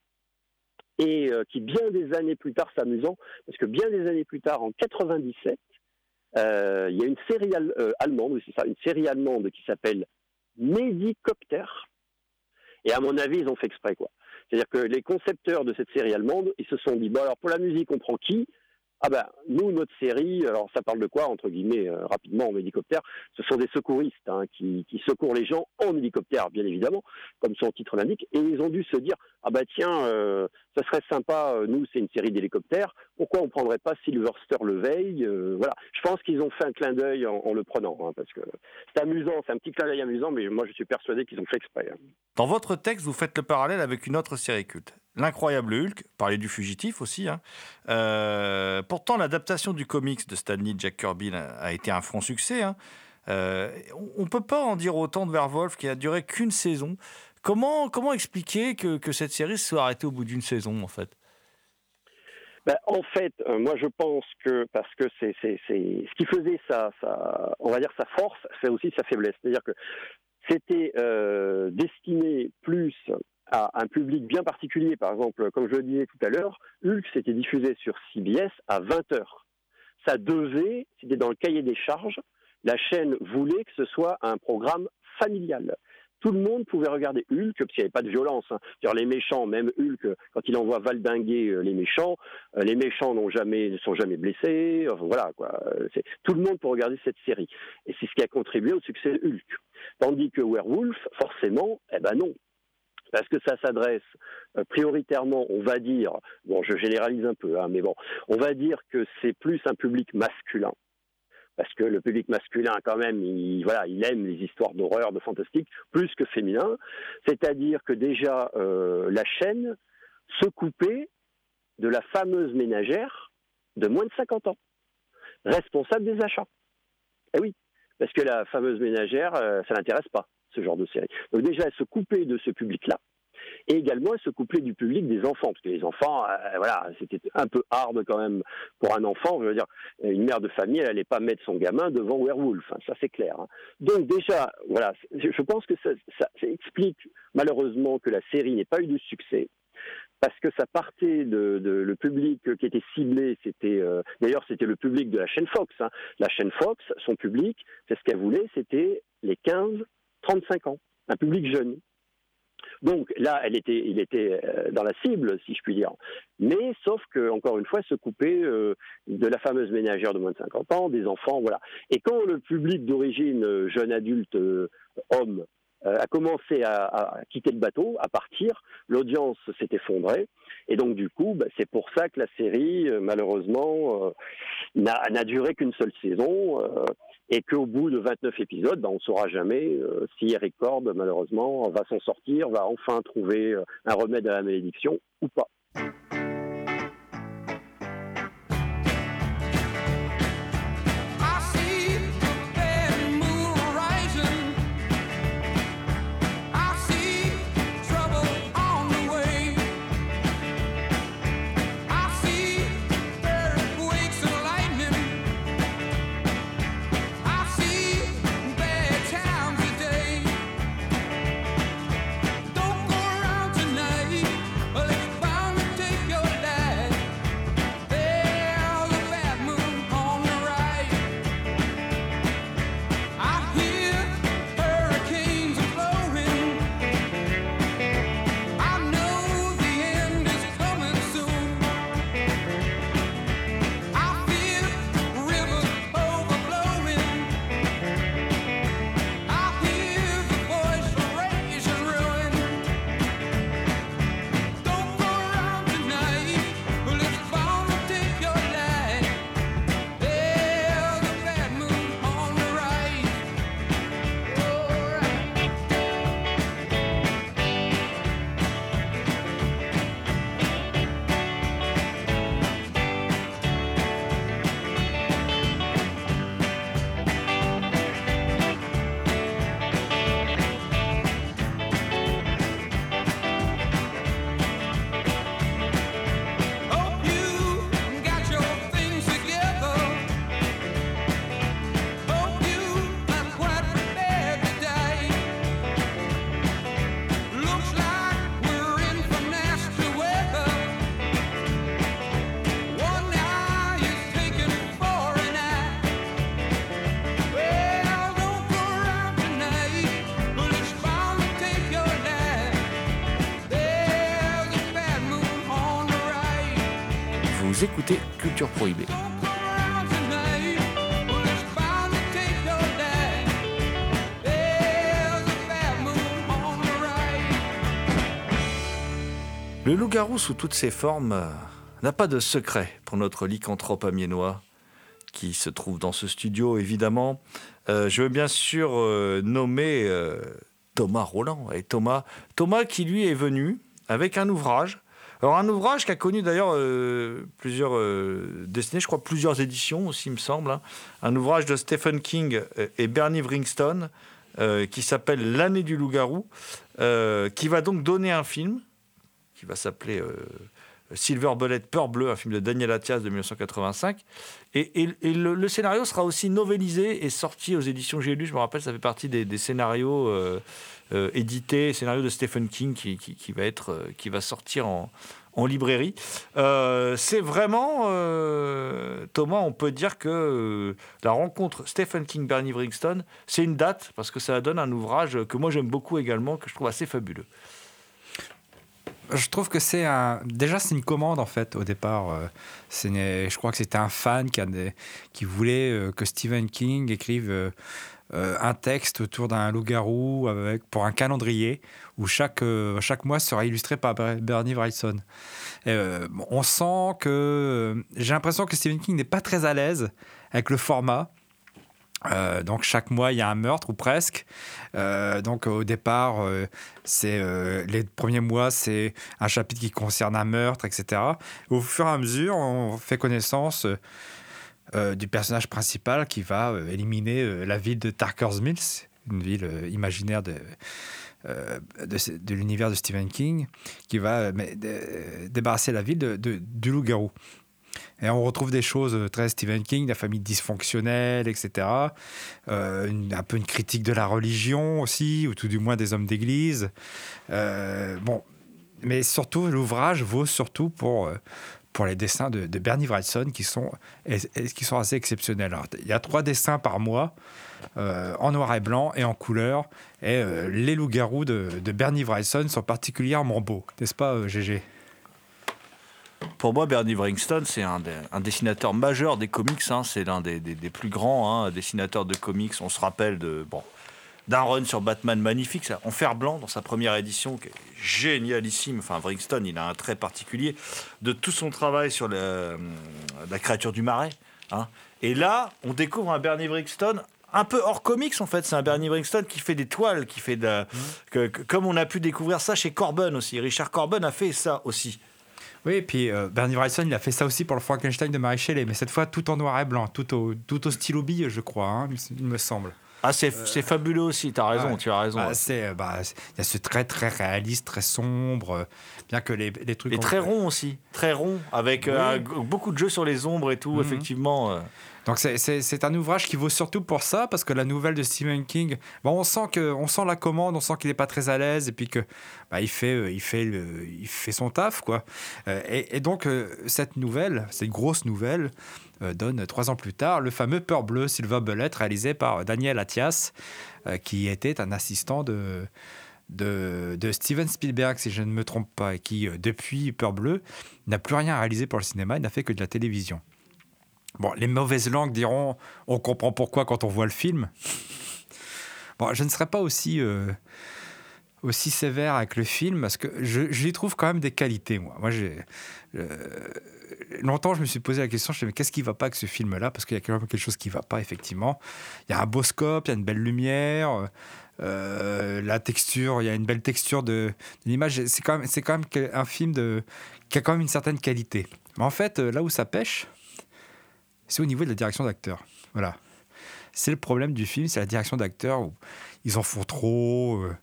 et euh, qui bien des années plus tard, s'amusant, parce que bien des années plus tard, en 97, euh, il y a une série euh, allemande, c'est ça, une série allemande qui s'appelle Medicopter, et à mon avis, ils ont fait exprès, quoi. C'est-à-dire que les concepteurs de cette série allemande, ils se sont dit, bon alors pour la musique, on prend qui? Ah ben, nous, notre série, alors ça parle de quoi, entre guillemets, euh, rapidement en hélicoptère? Ce sont des secouristes hein, qui, qui, secourent les gens en hélicoptère, bien évidemment, comme son titre l'indique, et ils ont dû se dire, ah ben tiens, euh, ça serait sympa, euh, nous c'est une série d'hélicoptères, pourquoi on prendrait pas Sylvester Leveille Voilà, je pense qu'ils ont fait un clin d'œil en, le prenant, hein, parce que c'est amusant, c'est un petit clin d'œil amusant, mais moi je suis persuadé qu'ils ont fait exprès. Hein. Dans votre texte, vous faites le parallèle avec une autre série culte, L'incroyable Hulk, parler du fugitif aussi. Hein. Euh, pourtant, l'adaptation du comics de Stanley Jack Kirby a été un franc succès. Euh, on ne peut pas en dire autant de Werewolf qui a duré qu'une saison. Comment, comment expliquer que, que cette série soit arrêtée au bout d'une saison, en fait? Ben, en fait, euh, moi je pense que parce que c'est ce qui faisait sa, on va dire sa force, c'est aussi sa faiblesse. C'est-à-dire que c'était destiné plus à un public bien particulier. Par exemple, comme je le disais tout à l'heure, Hulk s'était diffusé sur CBS à 20h. Ça devait, c'était dans le cahier des charges, la chaîne voulait que ce soit un programme familial. Tout le monde pouvait regarder Hulk, parce qu'il n'y avait pas de violence. Hein. Les méchants, même Hulk, quand il envoie valdinguer euh, les méchants, euh, les méchants ne sont jamais blessés. voilà, quoi. Tout le monde peut regarder cette série. Et c'est ce qui a contribué au succès de Hulk. Tandis que Werewolf, forcément, eh ben non parce que ça s'adresse euh, prioritairement, on va dire, bon, je généralise un peu, hein, mais bon, on va dire que c'est plus un public masculin. Parce que le public masculin, quand même, il, aime les histoires d'horreur, de fantastique, plus que féminin. C'est-à-dire que déjà, euh, la chaîne se coupait de la fameuse ménagère de moins de 50 ans, responsable des achats. Eh oui, parce que la fameuse ménagère, euh, ça l'intéresse pas ce genre de série. Donc déjà, elle se coupait de ce public-là. Et également, se coupait du public des enfants, parce que les enfants, euh, voilà, c'était un peu hard quand même pour un enfant. Je veux dire, une mère de famille, elle n'allait pas mettre son gamin devant Werewolf, hein, ça c'est clair. Hein. Donc déjà, voilà, je pense que ça, explique malheureusement que la série n'ait pas eu de succès parce que ça partait de, le public qui était ciblé, c'était euh, d'ailleurs c'était le public de la chaîne Fox. Hein. La chaîne Fox, son public, c'est ce qu'elle voulait, c'était les 15 35 ans, un public jeune. Donc là, elle était, il était euh, dans la cible, si je puis dire. Mais sauf que, encore une fois, se couper euh, de la fameuse ménagère de moins de 50 ans, des enfants, voilà. Et quand le public d'origine euh, jeune adulte homme a commencé à, quitter le bateau, à partir. L'audience s'est effondrée. Et donc, du coup, bah, c'est pour ça que la série, malheureusement, n'a duré qu'une seule saison et qu'au bout de 29 épisodes, ben, on ne saura jamais euh, si Eric Cord, malheureusement, va s'en sortir, va enfin trouver euh, un remède à la malédiction ou pas. Prohibée. Le loup-garou sous toutes ses formes euh, n'a pas de secret pour notre lycanthrope amiénois qui se trouve dans ce studio, évidemment. Euh, je veux bien sûr euh, nommer Thomas Roland. Et Thomas, Thomas qui lui est venu avec un ouvrage alors un ouvrage qui a connu d'ailleurs euh, plusieurs euh, destinées, je crois plusieurs éditions aussi, il me semble. Hein. Un ouvrage de Stephen King et Bernie Wringstone euh, qui s'appelle L'année du loup-garou, qui va donc donner un film qui va s'appeler Silver Bullet, Peur Bleu, un film de Daniel Attias de 1985. Et, le, scénario sera aussi novélisé et sorti aux éditions J'ai lu, je me rappelle, ça fait partie des, scénarios euh, édités, scénario de Stephen King qui, qui, va, être, euh, qui va sortir en, en librairie. Euh, c'est vraiment, Thomas, on peut dire que la rencontre Stephen King-Bernie Wringstone, c'est une date parce que ça donne un ouvrage que moi j'aime beaucoup également, que je trouve assez fabuleux je trouve que c'est un. Déjà, c'est une commande en fait au départ. Euh, je crois que c'était un fan qui, a qui voulait que Stephen King écrive euh, un texte autour d'un loup-garou avec... pour un calendrier où chaque, chaque mois sera illustré par Bernie Wrightson. on sent que. J'ai l'impression que Stephen King n'est pas très à l'aise avec le format. Euh, donc chaque mois il y a un meurtre ou presque. Euh, donc au départ, euh, c'est les premiers mois c'est un chapitre qui concerne un meurtre, etc. Au fur et à mesure, on fait connaissance du personnage principal qui va éliminer la ville de Tarker's Mills, une ville imaginaire de de, l'univers de Stephen King, qui va débarrasser la ville du loup-garou. Et on retrouve des choses euh, très Stephen King, la famille dysfonctionnelle, etc. Euh, un peu une critique de la religion aussi, ou tout du moins des hommes d'église. Euh, bon, mais surtout, l'ouvrage vaut surtout pour, pour les dessins de, Bernie Wrightson qui sont, qui sont assez exceptionnels. il y a trois dessins par mois. en noir et blanc et en couleur. Et les loups-garous de, Bernie Wrightson sont particulièrement beaux, n'est-ce pas, GG pour moi, Bernie Wringstone, c'est un, dessinateur majeur des comics. Hein. C'est l'un des, plus grands hein, dessinateurs de comics. On se rappelle de, bon, d'un run sur Batman magnifique, ça, en fer blanc dans sa première édition, qui est génialissime. Enfin, Bringston, il a un trait particulier de tout son travail sur le- la créature du marais. hein. Et là, on découvre un Bernie Bringston un peu hors comics en fait. C'est un Bernie Bringston qui fait des toiles, qui fait de la- que- que- comme on a pu découvrir ça chez Corben aussi. Richard Corben a fait ça aussi. Oui, et puis euh, Bernie Wrightson, il a fait ça aussi pour le Frankenstein de Mary Shelley, mais cette fois tout en noir et blanc, tout au, tout au stylo bille, je crois, hein, il me semble. Ah, c'est fabuleux aussi, t'as raison, Ouais. tu as raison. Bah, ouais. c'est, euh, bah, il y a ce trait très réaliste, très sombre, euh, bien que les, les trucs. Et très rond aussi, très rond, avec euh, Oui. beaucoup de jeux sur les ombres et tout, Mhm. effectivement. Donc c'est- un ouvrage qui vaut surtout pour ça, parce que la nouvelle de Stephen King, bon, on sent que, on sent la commande, on sent qu'il n'est pas très à l'aise, et puis que bah, il fait, il fait, le- il fait son taf, quoi. Et, et donc cette nouvelle, cette grosse nouvelle, donne trois ans plus tard le fameux Peur bleu Silver Bullet, réalisé par Daniel Attias, euh, qui était un assistant de de, Steven Spielberg, si je ne me trompe pas, et qui, euh, depuis Peur Bleu, n'a plus rien réalisé pour le cinéma, il n'a fait que de la télévision. Bon, les mauvaises langues diront on comprend pourquoi quand on voit le film. Bon, je ne serais pas aussi, euh, aussi sévère avec le film parce que je, lui trouve quand même des qualités, moi. Moi, j'ai. euh, longtemps, je me suis posé la question je me suis dit, mais qu'est-ce qui va pas avec ce film-là? Parce qu'il y a quand même quelque chose qui va pas, effectivement. Il y a un beau scope, il y a une belle lumière. euh, la texture, il y a une belle texture de, l'image. C'est quand même, un film qui a quand même une certaine qualité. Mais en fait, euh, là où ça pêche, c'est au niveau de la direction d'acteur. Voilà. C'est le problème du film, c'est la direction d'acteur où ils en font trop. euh,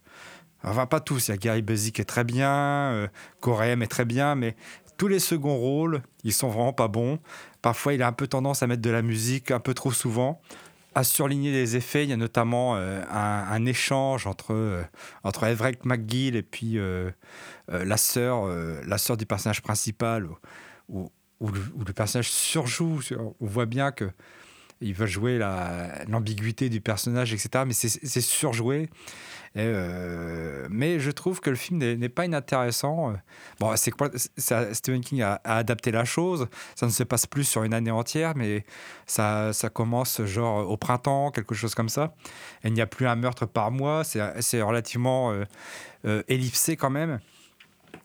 Enfin, pas tous. Il y a Gary Busey qui est très bien, euh, Coréem est très bien, mais tous les seconds rôles, ils sont vraiment pas bons. Parfois, il a un peu tendance à mettre de la musique un peu trop souvent, à surligner les effets. Il y a notamment euh, un, échange entre, euh, entre Everett McGill et puis euh, la sœur la du personnage principal, où, le, personnage surjoue. sur- On voit bien que il veut jouer la- l'ambiguïté du personnage, etc. Mais c'est surjoué. Euh, mais je trouve que le film n'est pas inintéressant. Bon, c'est Stephen King a, adapté la chose. Ça ne se passe plus sur une année entière, mais ça, ça commence genre au printemps, quelque chose comme ça. Et il n'y a plus un meurtre par mois. C'est c'est relativement euh, euh, ellipsé quand même.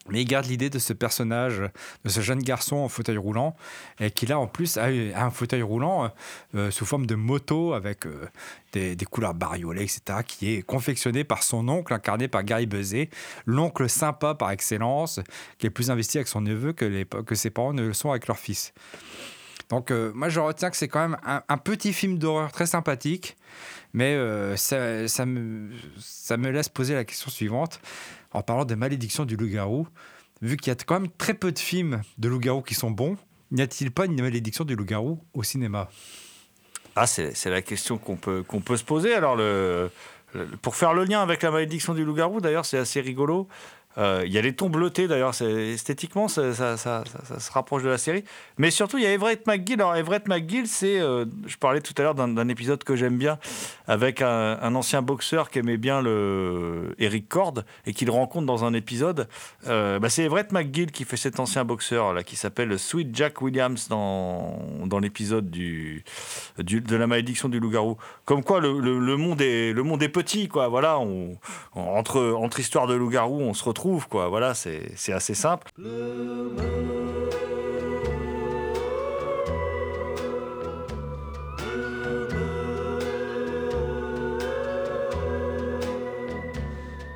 Mais il garde l'idée de ce personnage, de ce jeune garçon en fauteuil roulant, et qui là en plus a un fauteuil roulant euh, sous forme de moto avec euh, des, couleurs bariolées, etc., qui est confectionné par son oncle, incarné par Gary Busey, l'oncle sympa par excellence, qui est plus investi avec son neveu que, ses parents ne le sont avec leur fils. Donc euh, moi je retiens que c'est quand même un, petit film d'horreur très sympathique, mais euh, ça me laisse poser la question suivante en parlant des malédictions du loup-garou. Vu qu'il y a quand même très peu de films de loup-garou qui sont bons, n'y a-t-il pas une malédiction du loup-garou au cinéma? Ah, c'est la question qu'on peut, peut se poser. Alors, le- pour faire le lien avec la malédiction du loup-garou, d'ailleurs, c'est assez rigolo. Euh, Il y a les tons bleutés, d'ailleurs, esthétiquement, ça, se rapproche de la série. Mais surtout, il y a Everett McGill. Alors, Everett McGill, c'est. euh, je parlais tout à l'heure d'un épisode que j'aime bien, avec un, ancien boxeur qui aimait bien le Eric Cord et qu'il rencontre dans un épisode. Euh, bah, c'est Everett McGill qui fait cet ancien boxeur, là, qui s'appelle Sweet Jack Williams dans, dans l'épisode du, de la malédiction du loup-garou. Comme quoi, le, monde est, le monde est petit, quoi. Voilà, entre, entre histoires de loup-garou, on se retrouve, quoi. Voilà, c'est c'est assez simple.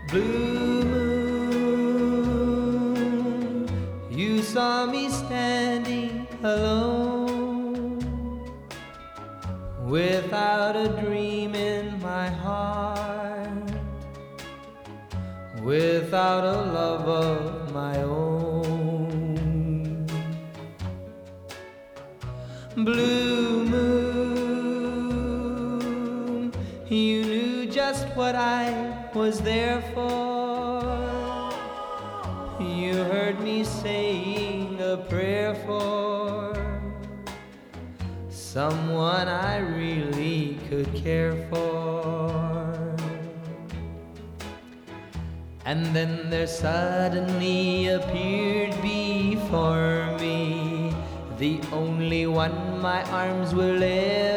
Blue moon, you saw me standing alone, was there for. You heard me saying a prayer for someone I really could care for. And then there suddenly appeared before me the only one my arms will ever.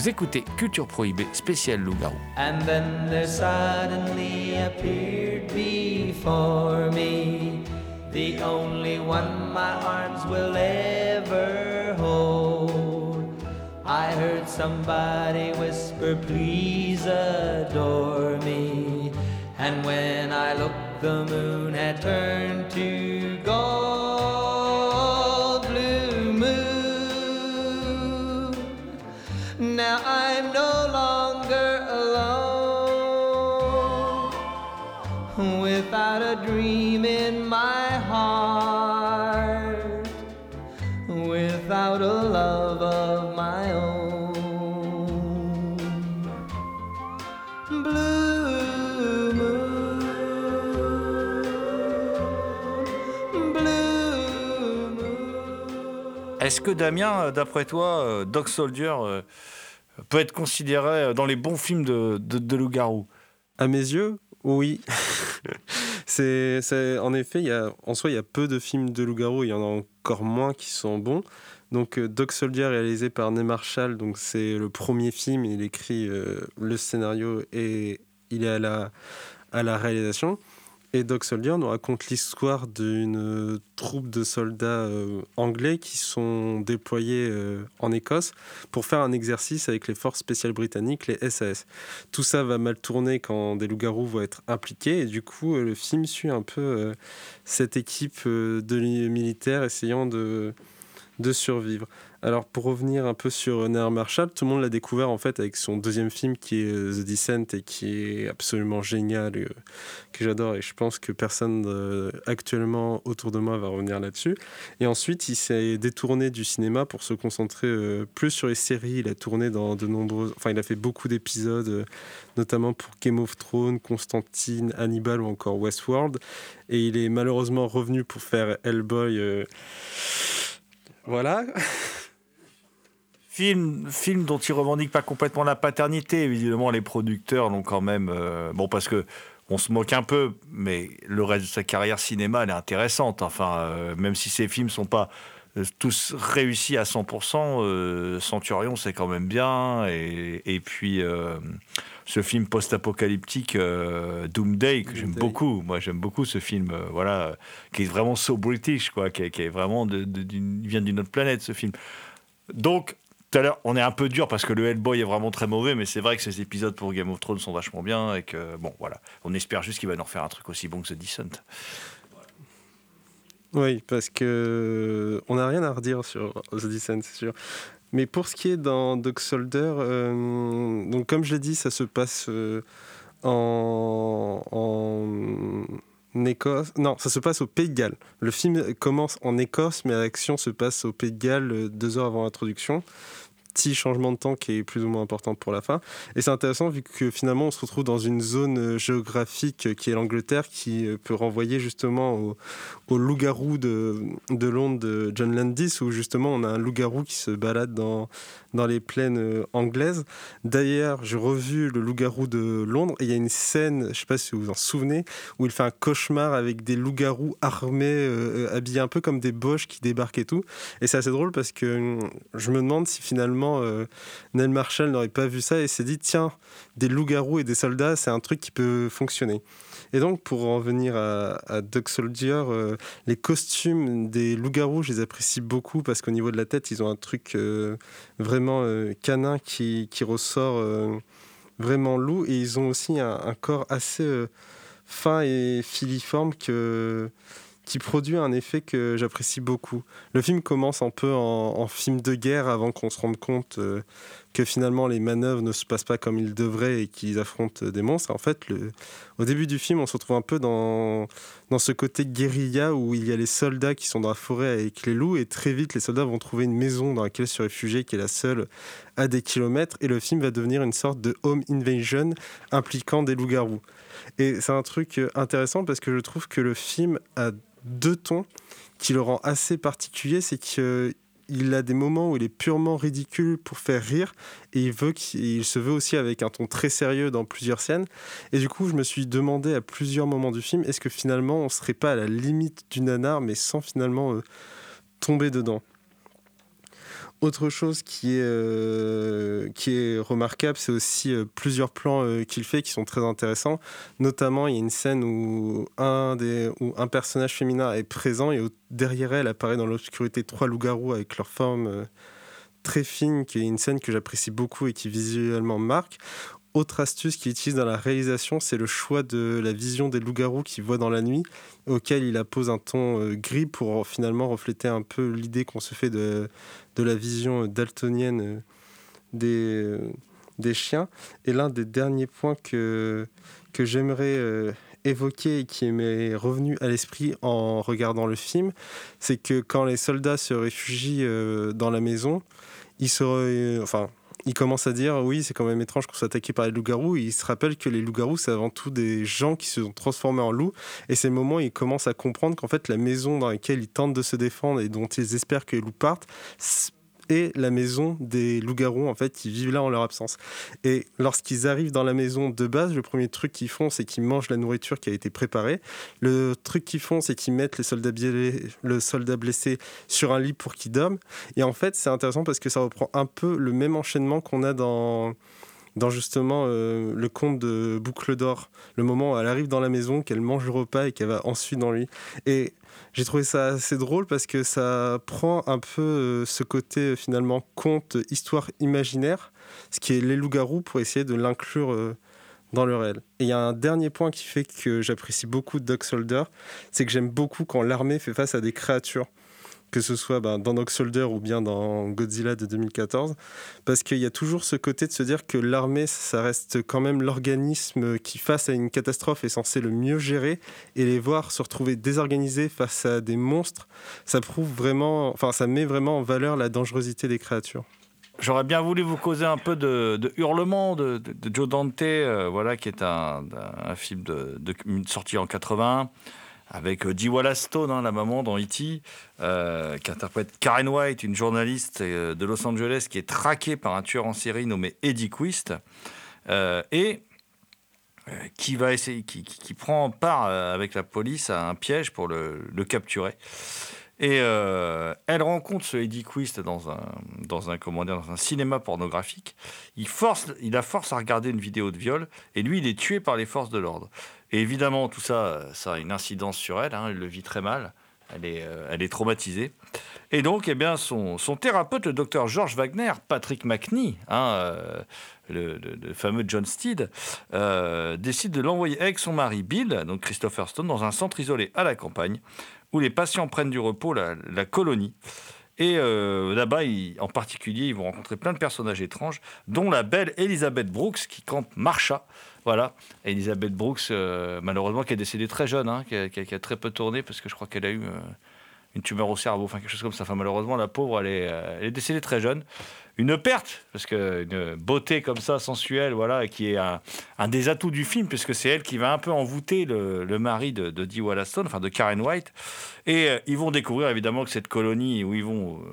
Vous écoutez Culture Prohibée spécial Loup-Garou. And then there suddenly appeared before me the only one my arms will ever hold. I heard somebody whisper, please adore me. And when I looked, the moon had turned to without a dream in my heart, without a love of my own. Blue moon, blue moon. Est-ce que Damien, euh, d'après toi, euh, Dog Soldier euh, peut être considéré dans les bons films de, de, de loup-garou? À mes yeux, oui. C'est, en effet, y a, en soi, il y a peu de films de loup-garou, il y en a encore moins qui sont bons. Donc, euh, Dog Soldier, réalisé par Ney Marshall, donc c'est le premier film, il écrit euh, le scénario et il est à la, à la réalisation. Et Dog Soldier nous raconte l'histoire d'une euh, troupe de soldats euh, anglais qui sont déployés euh, en Écosse pour faire un exercice avec les forces spéciales britanniques, les SAS. Tout ça va mal tourner quand des loups-garous vont être impliqués et du coup le film suit un peu cette équipe de li- militaires essayant de, de survivre. Alors pour revenir un peu sur Nair Marshall, tout le monde l'a découvert en fait avec son deuxième film qui est euh, The Descent et qui est absolument génial, euh, que j'adore et je pense que personne euh, actuellement autour de moi va revenir là-dessus. Et ensuite il s'est détourné du cinéma pour se concentrer plus sur les séries. Il a tourné dans de nombreuses, enfin il a fait beaucoup d'épisodes, notamment pour Game of Thrones, Constantine, Hannibal ou encore Westworld. Et il est malheureusement revenu pour faire Hellboy. Voilà. <laughs> Film, film dont il revendique pas complètement la paternité. Évidemment, les producteurs l'ont quand même. euh, bon, parce que on se moque un peu, mais le reste de sa carrière cinéma, elle est intéressante. Enfin, euh, même si ses films sont pas euh, tous réussis à 100%, euh, Centurion, c'est quand même bien. Et, et puis, ce film post-apocalyptique, Doomday, que j'aime beaucoup. Moi, j'aime beaucoup ce film, voilà, qui est vraiment so british, quoi, qui est, qui est vraiment de, de- vient d'une autre planète, ce film. Donc, tout à l'heure, on est un peu dur parce que le Hellboy est vraiment très mauvais, mais c'est vrai que ces épisodes pour Game of Thrones sont vachement bien et que, bon, voilà. On espère juste qu'il va nous refaire un truc aussi bon que The Descent. Oui, parce que on n'a rien à redire sur The Descent, c'est sûr. Mais pour ce qui est dans Dog Soldier, euh, donc comme je l'ai dit, ça se passe euh, en, en Écosse. Non, ça se passe au Pays de Galles. Le film commence en Écosse, mais l'action se passe au Pays de Galles euh, deux heures avant l'introduction. Petit changement de temps qui est plus ou moins important pour la fin. Et c'est intéressant vu que finalement on se retrouve dans une zone euh, géographique euh, qui est l'Angleterre qui euh, peut renvoyer justement au, au loup-garou de, de Londres de John Landis où justement on a un loup-garou qui se balade dans, dans les plaines anglaises. D'ailleurs, j'ai revu le loup-garou de Londres et il y a une scène, je sais pas si vous vous en souvenez, où il fait un cauchemar avec des loups-garous armés, habillés un peu comme des boches qui débarquent et tout. Et c'est assez drôle parce que hum, je me demande si finalement euh, Neil Marshall n'aurait pas vu ça et s'est dit tiens, des loups-garous et des soldats, c'est un truc qui peut fonctionner. Et donc, pour en venir à, à Dog Soldier, euh, les costumes des loups-garous, je les apprécie beaucoup parce qu'au niveau de la tête, ils ont un truc euh, vraiment euh, canin qui, qui ressort vraiment loup. Et ils ont aussi un, un corps assez fin et filiforme que, qui produit un effet que j'apprécie beaucoup. Le film commence un peu en, film de guerre avant qu'on se rende compte euh, que finalement les manœuvres ne se passent pas comme ils devraient et qu'ils affrontent des monstres. En fait, au début du film, on se retrouve un peu dans, dans ce côté guérilla où il y a les soldats qui sont dans la forêt avec les loups et très vite les soldats vont trouver une maison dans laquelle se réfugier qui est la seule à des kilomètres et le film va devenir une sorte de home invasion impliquant des loups-garous. Et c'est un truc intéressant parce que je trouve que le film a deux tons qui le rend assez particulier, c'est qu'il a des moments où il est purement ridicule pour faire rire et il, se veut aussi avec un ton très sérieux dans plusieurs scènes. Et du coup, je me suis demandé à plusieurs moments du film, est-ce que finalement on serait pas à la limite du nanar mais sans finalement euh, tomber dedans? Autre chose qui est, euh, qui est remarquable, c'est aussi euh, plusieurs plans euh, qu'il fait qui sont très intéressants. Notamment, il y a une scène où un, des, où un personnage féminin est présent et derrière elle apparaît dans l'obscurité trois loups-garous avec leur forme très fine, qui est une scène que j'apprécie beaucoup et qui visuellement marque. Autre astuce qu'il utilise dans la réalisation, c'est le choix de la vision des loups-garous qu'il voit dans la nuit, auquel il appose un ton gris pour finalement refléter un peu l'idée qu'on se fait de, de la vision daltonienne euh, des, euh, des chiens. Et l'un des derniers points que, j'aimerais euh, évoquer et qui m'est revenu à l'esprit en regardant le film, c'est que quand les soldats se réfugient dans la maison, ils se, enfin, il commence à dire oui, c'est quand même étrange qu'on soit attaqué par les loups-garous. Il se rappelle que les loups-garous, c'est avant tout des gens qui se sont transformés en loups. Et c'est le moment où il commence à comprendre qu'en fait, la maison dans laquelle ils tentent de se défendre et dont ils espèrent que les loups partent, la maison des loups-garous, en fait, qui vivent là en leur absence. Et lorsqu'ils arrivent dans la maison de base, le premier truc qu'ils font, c'est qu'ils mangent la nourriture qui a été préparée. Le truc qu'ils font, c'est qu'ils mettent les soldats le soldat blessé sur un lit pour qu'il dorme. Et en fait, c'est intéressant parce que ça reprend un peu le même enchaînement qu'on a dans dans justement euh, le conte de Boucle d'Or, le moment où elle arrive dans la maison, qu'elle mange le repas et qu'elle va ensuite dans lui. Et j'ai trouvé ça assez drôle parce que ça prend un peu euh, ce côté euh, finalement conte, histoire imaginaire, ce qui est les loups-garous pour essayer de l'inclure dans le réel. Et il y a un dernier point qui fait que j'apprécie beaucoup Doug Solder, c'est que j'aime beaucoup quand l'armée fait face à des créatures que ce soit ben, dans Dog Soldier ou bien dans Godzilla de 2014, parce qu'il y a toujours ce côté de se dire que l'armée, ça reste quand même l'organisme qui, face à une catastrophe, est censé le mieux gérer, et les voir se retrouver désorganisés face à des monstres, ça prouve vraiment, enfin, ça met vraiment en valeur la dangerosité des créatures. J'aurais bien voulu vous causer un peu de, Hurlement de, Joe Dante, euh, voilà, qui est un, film de, sorti en 80 avec euh, Wallace Stone, hein, la maman dans E.T., euh, qui interprète Karen White, une journaliste euh, de Los Angeles qui est traquée par un tueur en série nommé Eddie Quist, et qui, prend part avec la police à un piège pour le, capturer. Et elle rencontre ce Eddie Quist dans un, dans un, comment dans un cinéma pornographique. Il, force, il la force à regarder une vidéo de viol, et lui, il est tué par les forces de l'ordre. Et évidemment, tout ça, ça a une incidence sur elle. Hein, elle le vit très mal. Elle est, euh, elle est traumatisée. Et donc, eh bien, son, son thérapeute, le docteur George Wagner, Patrick McNee, hein, euh, le, fameux John Steed, euh, décide de l'envoyer avec son mari Bill, donc Christopher Stone, dans un centre isolé à la campagne, où les patients prennent du repos, la, colonie. Et là-bas, en particulier, ils vont rencontrer plein de personnages étranges, dont la belle Elizabeth Brooks, qui campe Marsha, voilà. Elisabeth Brooks, euh, malheureusement, qui est décédée très jeune, hein, qui, a, très peu tourné, parce que je crois qu'elle a eu euh, une tumeur au cerveau, enfin quelque chose comme ça. Malheureusement, la pauvre, euh, elle est décédée très jeune. Une perte, parce qu'une beauté comme ça, sensuelle, voilà, qui est un, des atouts du film, puisque c'est elle qui va un peu envoûter le, mari de, de Dee Wallace enfin de Karen White. Et ils vont découvrir évidemment que cette colonie où ils vont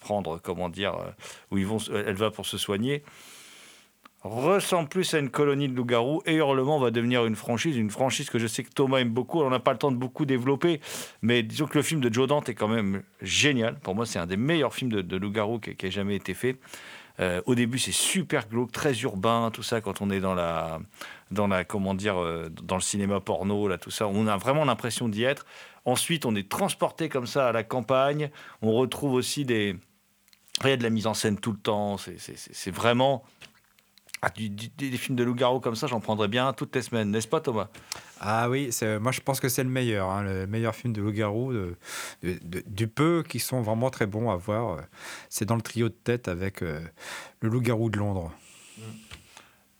prendre, comment dire, où ils vont, elle va pour se soigner, ressemble plus à une colonie de loups-garous et Hurlement va devenir une franchise, une franchise que je sais que Thomas aime beaucoup. On n'a pas le temps de beaucoup développer, mais disons que le film de Joe Dante est quand même génial. Pour moi, c'est un des meilleurs films de, loups-garous qui, qui, ait jamais été fait. Euh, au début, c'est super glauque, très urbain, tout ça. Quand on est dans la, dans la, comment dire, euh, dans le cinéma porno, là, tout ça, on a vraiment l'impression d'y être. Ensuite, on est transporté comme ça à la campagne. On retrouve aussi des, il y a de la mise en scène tout le temps. C'est vraiment Ah, du- du- des films de loup-garou comme ça, j'en prendrais bien toutes les semaines, n'est-ce pas Thomas? Ah oui, moi je pense que c'est le meilleur, hein, le meilleur film de loup-garou, de, de- de- du peu qui sont vraiment très bons à voir. euh, C'est dans le trio de tête avec euh, le loup-garou de Londres.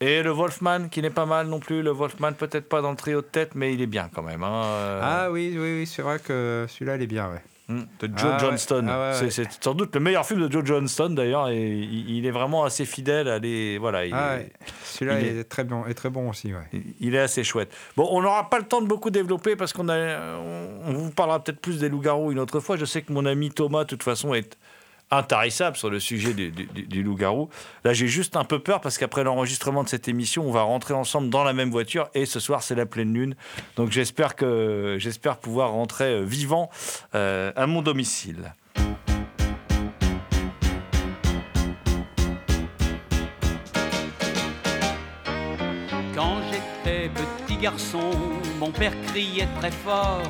Et le Wolfman, qui n'est pas mal non plus. Le Wolfman, peut-être pas dans le trio de tête, mais il est bien quand même. hein, euh. Ah oui, oui, oui, c'est vrai que celui-là il est bien, ouais. Hmm, de Joe Ah ouais, Johnston. ah ouais, C'est- ouais. C'est sans doute le meilleur film de Joe Johnston d'ailleurs, et il, il est vraiment assez fidèle. À les, voilà, il, Ah Celui-là il est... est- très bon, est très bon aussi, ouais. il est assez chouette. Bon, on n'aura pas le temps de beaucoup développer parce qu'on a, on, on vous parlera peut-être plus des loups-garous une autre fois. Je sais que mon ami Thomas, de toute façon, est intarissable sur le sujet du, loup-garou. Là, j'ai juste un peu peur parce qu'après l'enregistrement de cette émission, on va rentrer ensemble dans la même voiture et ce soir, c'est la pleine lune. Donc, j'espère que j'espère pouvoir rentrer euh, vivant euh, à mon domicile. Quand j'étais petit garçon, mon père criait très fort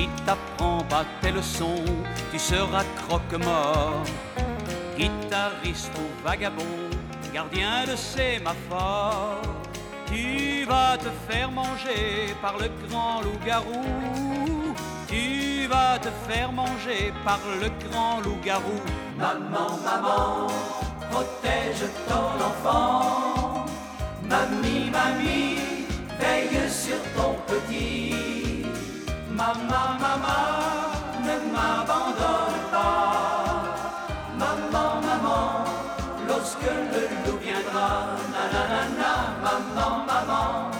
Si t'apprends pas tes leçons, tu seras croque-mort. Guitariste ou vagabond, gardien de sémaphore, tu vas te faire manger par le grand loup-garou. Tu vas te faire manger par le grand loup-garou. Maman, maman, protège ton enfant. Mamie, mamie, veille sur ton petit. Maman, maman, ne m'abandonne pas. Maman, maman, lorsque le loup viendra. Nanana, maman, maman,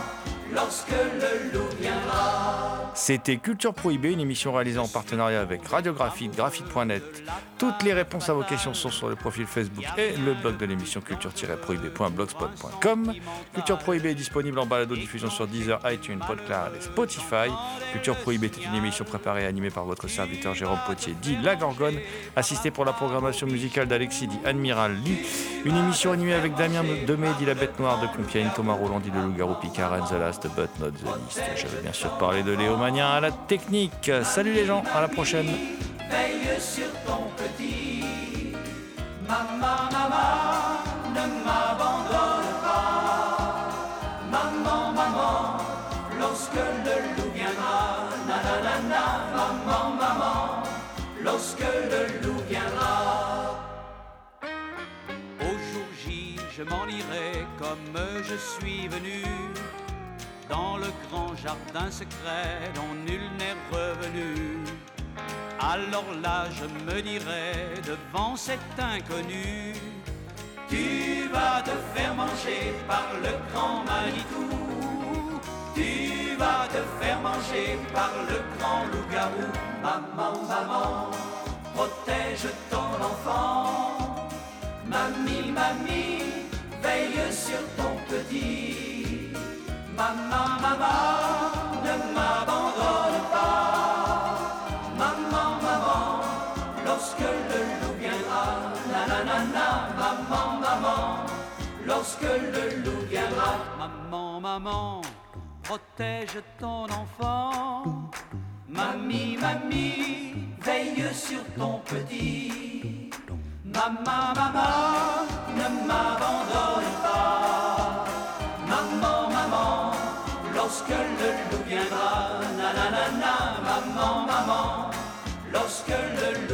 lorsque le loup viendra. C'était Culture Prohibée, une émission réalisée en partenariat avec Radiographite, graphite.net. Toutes les réponses à vos questions sont sur le profil Facebook et le blog de l'émission culture-prohibée.blogspot.com. Culture Prohibée est disponible en balado-diffusion sur Deezer, iTunes, Podcloud et Spotify. Culture Prohibée est une émission préparée et animée par votre serviteur Jérôme Potier, dit La Gorgone, assisté pour la programmation musicale d'Alexis, dit Admiral Lee. Une émission animée avec Damien Demé, dit La Bête Noire de Compiègne, Thomas Roland, dit Le Loup-Garou Picard, the Last but not the least. J'avais bien sûr parlé de Léo Magnin à la technique. Salut les gens, à la prochaine. Veille sur ton petit. Maman, maman, ne m'abandonne pas. Maman, maman, lorsque le loup viendra. Nanana, maman, maman, lorsque le loup viendra. Au jour J, je m'en irai comme je suis venu. Dans le grand jardin secret dont nul n'est revenu. Alors là, je me dirai devant cet inconnu, tu vas te faire manger par le grand Manitou. Tu vas te faire manger par le grand loup-garou. Maman, maman, protège ton enfant. Mamie, mamie, veille sur ton petit. Maman, maman, ne m'abandonne pas. Maman, maman, lorsque le loup viendra, nanana, maman, maman, lorsque le loup viendra, maman, maman, protège ton enfant. Mamie, mamie, veille sur ton petit. Maman, maman, ne m'abandonne pas. Lorsque le loup viendra, nanana, maman, maman, lorsque le